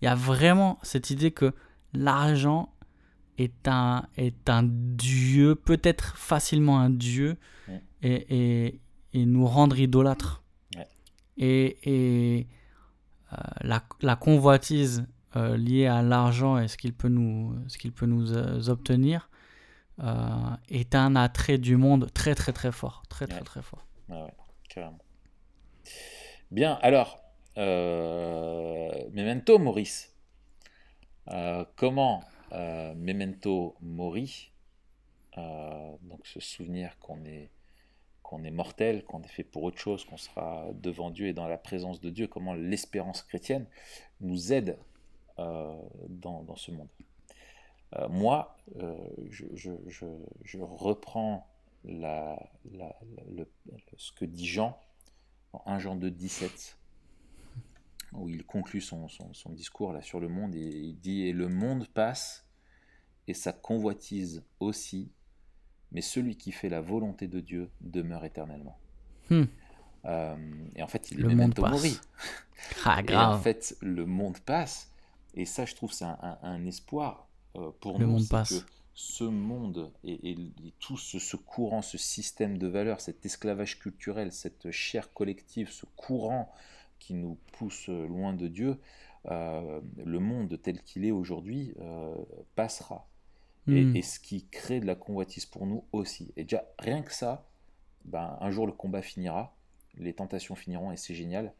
Il y a vraiment cette idée que l'argent est un, est un Dieu, peut-être facilement un Dieu, et, et, et nous rendre idolâtres. Ouais. Et, et euh, la, la convoitise euh, liée à l'argent et ce qu'il peut nous, ce qu'il peut nous euh, obtenir est un attrait du monde très très très fort. Très très Ouais. très fort. Ouais, ouais, carrément. Bien, alors, euh, Memento Maurice. Euh, comment euh, Memento Mori, euh, donc se souvenir qu'on est, est mortel, qu'on est fait pour autre chose, qu'on sera devant Dieu et dans la présence de Dieu, comment l'espérance chrétienne nous aide euh, dans, ce monde. Euh, moi, euh, je, reprends ce que dit Jean en 1 Jean 2, 17, où il conclut son, son- son discours là sur le monde et il dit Et le monde passe et sa convoitise aussi, mais celui qui fait la volonté de Dieu demeure éternellement. Hmm. Euh, et en fait, il est Le monde passe. <laughs> Ah, Et en fait, le monde passe, et ça, je trouve, c'est un, un- un espoir euh, pour Le nous. monde c'est passe. que ce monde et, et- et tout ce, ce courant, ce système de valeurs, cet esclavage culturel, cette chair collective, ce courant qui nous pousse loin de Dieu, euh, le monde tel qu'il est aujourd'hui euh, passera. Et, Hmm. et ce qui crée de la convoitise pour nous aussi. Et déjà, rien que ça, ben, un jour le combat finira, les tentations finiront et c'est génial.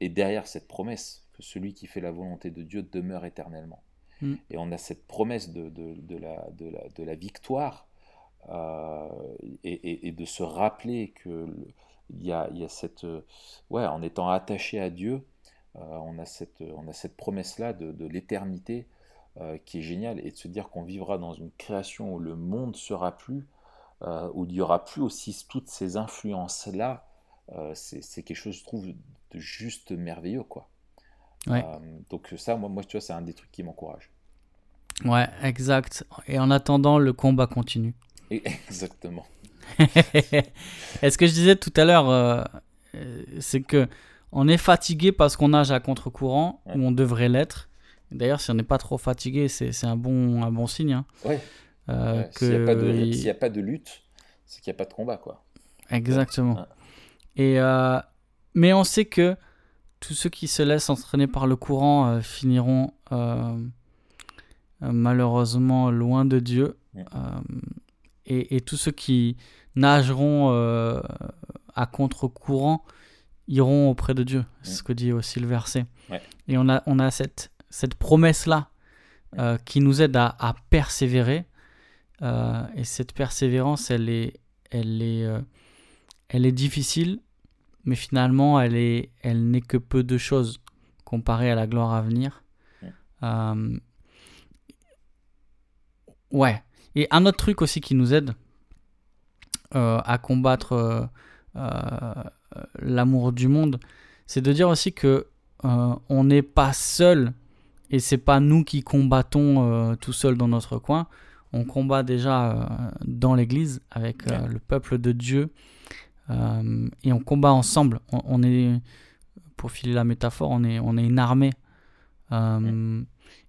Et derrière cette promesse, que celui qui fait la volonté de Dieu demeure éternellement. Mm. Et on a cette promesse de, de, de la, de, la, victoire euh, et, et- de se rappeler que il y a, y a cette. euh, Ouais, en étant attaché à Dieu, euh, on a cette, on a cette promesse-là de, de l'éternité qui est géniale et de se dire qu'on vivra dans une création où le monde sera plus, où il n'y aura plus aussi toutes ces influences-là. euh, c'est c'est quelque chose, je trouve, de juste merveilleux, quoi. Ouais. Euh, donc ça, moi, moi, tu vois, c'est un des trucs qui m'encourage. Ouais, exact. Et en attendant, le combat continue. <laughs> <laughs> Exactement. Et ce que je disais tout à l'heure, euh, c'est que on est fatigué parce qu'on nage à contre-courant, Ouais. ou on devrait l'être. D'ailleurs, si on n'est pas trop fatigué, c'est un bon, un bon signe. hein. Ouais. Euh, Ouais, S'il n'y a, pas de- il- s'il y a pas de lutte, c'est qu'il n'y a pas de combat, quoi. Exactement. Et, euh, mais on sait que tous ceux qui se laissent entraîner par le courant euh, finiront euh, euh, malheureusement loin de Dieu. Ouais. Et, et tous ceux qui nageront à contre-courant iront auprès de Dieu. C'est ce que dit aussi le verset. Ouais. Et on a, on a cette, cette promesse-là qui nous aide à, à persévérer. Et cette persévérance, elle est, elle est, elle est difficile, mais finalement, elle est, elle n'est que peu de choses comparée à la gloire à venir. Ouais. Euh, ouais. Et un autre truc aussi qui nous aide, à combattre l'amour du monde, c'est de dire aussi que on n'est pas seul et c'est pas nous qui combattons tout seul dans notre coin. On combat déjà dans l'Église avec le peuple de Dieu et on combat ensemble. On, est, pour filer la métaphore, on est, on est une armée.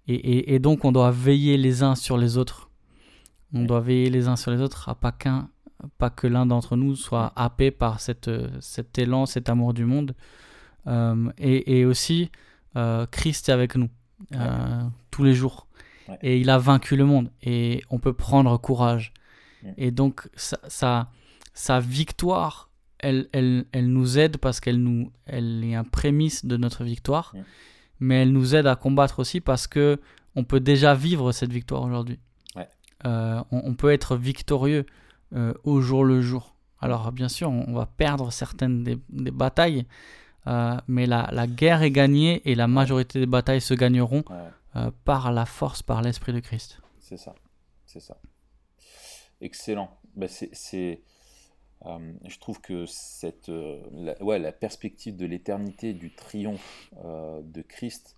Et, et, donc on doit veiller les uns sur les autres. On doit veiller les uns sur les autres à pas qu'un, pas que l'un d'entre nous soit happé par cette, cet élan, cet amour du monde. Euh, et, et, aussi, euh, Christ est avec nous euh, tous les jours. Et il a vaincu le monde. Et on peut prendre courage. Et donc, sa, sa, victoire, elle, elle, elle, nous aide parce qu'elle nous, elle est un prémisse de notre victoire. Mais elle nous aide à combattre aussi parce que on peut déjà vivre cette victoire aujourd'hui. On, on, peut être victorieux au jour le jour. Alors, bien sûr, on, va perdre certaines des, des batailles, euh, mais la, la, guerre est gagnée et la majorité des batailles se gagneront euh, par la force, par l'Esprit de Christ. C'est ça, c'est ça. Excellent. Ben c'est, euh, je trouve que cette, la, ouais, la perspective de l'éternité, du triomphe de Christ,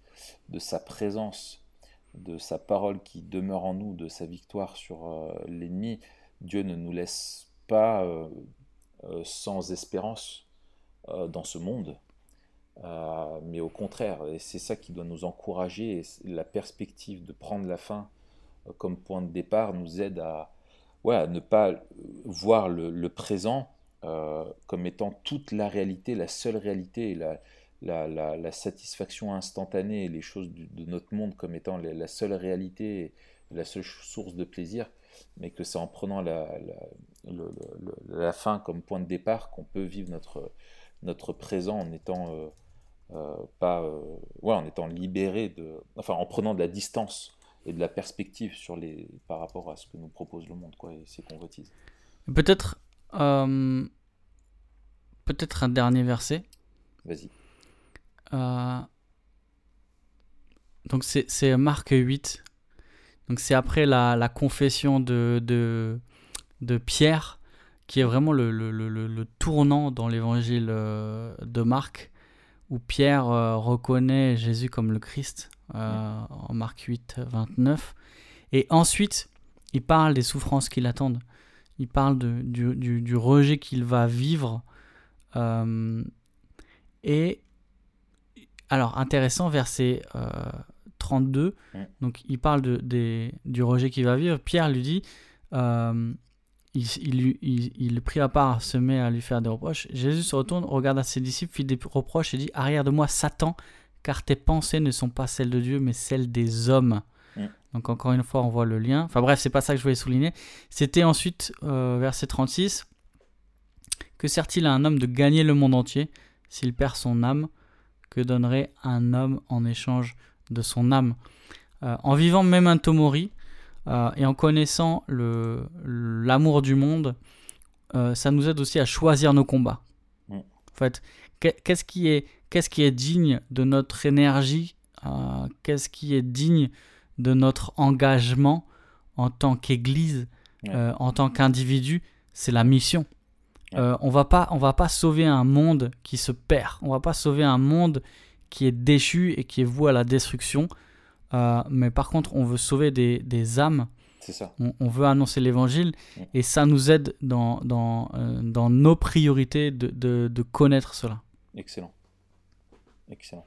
de sa présence, de sa parole qui demeure en nous, de sa victoire sur l'ennemi, Dieu ne nous laisse pas sans espérance dans ce monde. Euh, mais au contraire, et c'est ça qui doit nous encourager, la perspective de prendre la fin euh, comme point de départ nous aide à, ouais, ne pas voir le, présent euh, comme étant toute la réalité, la seule réalité, la, la, satisfaction instantanée, les choses de notre monde comme étant la, seule réalité, la seule source de plaisir, mais que c'est en prenant la, la, fin comme point de départ qu'on peut vivre notre, notre présent en étant euh, pas, euh, en étant libéré de, enfin en prenant de la distance et de la perspective sur les, par rapport à ce que nous propose le monde, quoi, et ses convoitises. Peut-être, euh, peut-être un dernier verset. Vas-y. donc c'est Marc 8. Donc c'est après la, la, confession de, de, de, Pierre, qui est vraiment le, le, le, le tournant dans l'évangile de Marc où Pierre euh, reconnaît Jésus comme le Christ euh, en Marc 8, 29. Et ensuite, il parle des souffrances qui l'attendent. Il parle de, du, du, rejet qu'il va vivre. Euh, et alors, intéressant, verset 32, donc il parle de, des, du rejet qu'il va vivre. Pierre lui dit il, il, il, prit à part, se met à lui faire des reproches. Jésus se retourne, regarde à ses disciples, fit des reproches et dit Arrière de moi, Satan, car tes pensées ne sont pas celles de Dieu, mais celles des hommes. Mm. Donc, encore une fois, on voit le lien. Enfin, bref, c'est pas ça que je voulais souligner. C'était ensuite, euh, verset 36 Que sert-il à un homme de gagner le monde entier s'il perd son âme? Que donnerait un homme en échange de son âme? Euh, En vivant même un Tomori, euh, et en connaissant l'amour du monde, euh, ça nous aide aussi à choisir nos combats. Mm. En fait, qu'est-ce qui, est, qu'est-ce qui est digne de notre énergie euh, Qu'est-ce qui est digne de notre engagement en tant qu'Église, en tant qu'individu? C'est la mission. on va pas, on va pas sauver un monde qui se perd. On va pas sauver un monde qui est déchu et qui est voué à la destruction. Euh, mais par contre, on veut sauver des, des âmes. Ça. On, veut annoncer l'évangile et ça nous aide dans, dans, euh, dans nos priorités de, de, de, connaître cela. Excellent. Excellent.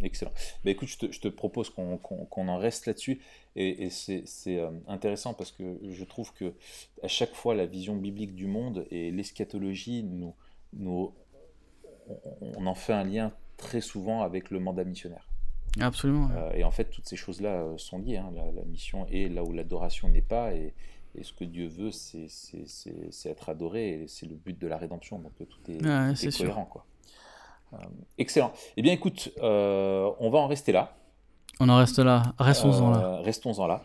Excellent. Bah, écoute, je te, je te propose qu'on en reste là-dessus. Et, et c'est euh, intéressant parce que je trouve que à chaque fois, la vision biblique du monde et l'eschatologie, nous, nous, on en fait un lien très souvent avec le mandat missionnaire. Absolument. Euh, et en fait, toutes ces choses-là euh, sont liées. Hein. La, mission est là où l'adoration n'est pas. Et, ce que Dieu veut, c'est être adoré. Et c'est le but de la rédemption. Donc tout est, cohérent. Quoi. Euh, excellent. Eh bien, écoute, on va en rester là. On en reste là. Restons-en là. Restons-en là.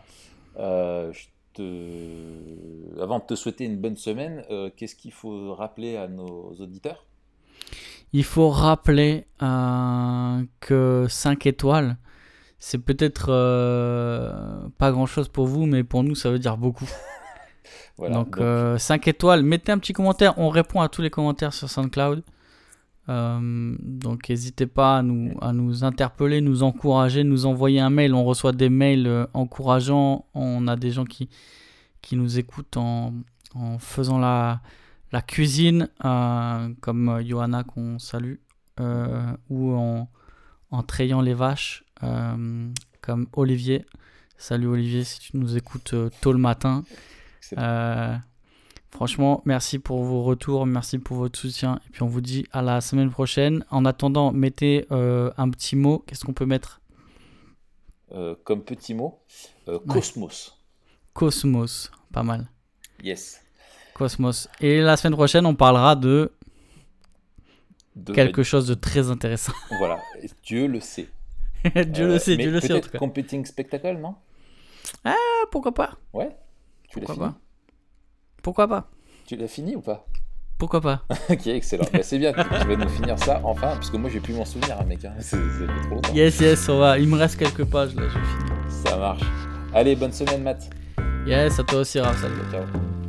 je te... Avant de te souhaiter une bonne semaine, qu'est-ce qu'il faut rappeler à nos auditeurs? Il faut rappeler euh, que 5 étoiles, c'est peut-être euh, pas grand-chose pour vous, mais pour nous, ça veut dire beaucoup. <laughs> Voilà, donc, 5 étoiles. Mettez un petit commentaire. On répond à tous les commentaires sur SoundCloud. Donc n'hésitez pas à nous, à nous interpeller, nous encourager, nous envoyer un mail. On reçoit des mails encourageants. On a des gens qui, qui nous écoutent en, en faisant la, la cuisine, euh, comme Johanna qu'on salue, euh, ou en, en trayant les vaches, euh, comme Olivier. Salut Olivier, si tu nous écoutes tôt le matin. Franchement, merci pour vos retours, merci pour votre soutien. Et puis on vous dit à la semaine prochaine. En attendant, mettez un petit mot. Qu'est-ce qu'on peut mettre? Comme petit mot, Cosmos. Cosmos, pas mal. Yes. Cosmos. Et la semaine prochaine, on parlera de, quelque chose de très intéressant. <laughs> Voilà, Dieu le sait. <laughs> Dieu le sait, Dieu le sait en tout cas. Competing Spectacle, non? Ah, pourquoi pas? Ouais. Tu fini? pas? Pourquoi pas Tu l'as fini ou pas pourquoi pas <laughs> Ok, excellent. Bah, c'est bien, je vais nous finir ça enfin, parce que moi j'ai plus m'en souvenir, hein, mec. Hein. C'est trop longtemps. Yes, yes, on va. Il me reste quelques pages là, je vais finir. Ça marche. Allez, bonne semaine, Matt. Yes, à toi aussi, Raph. Salut. Ciao.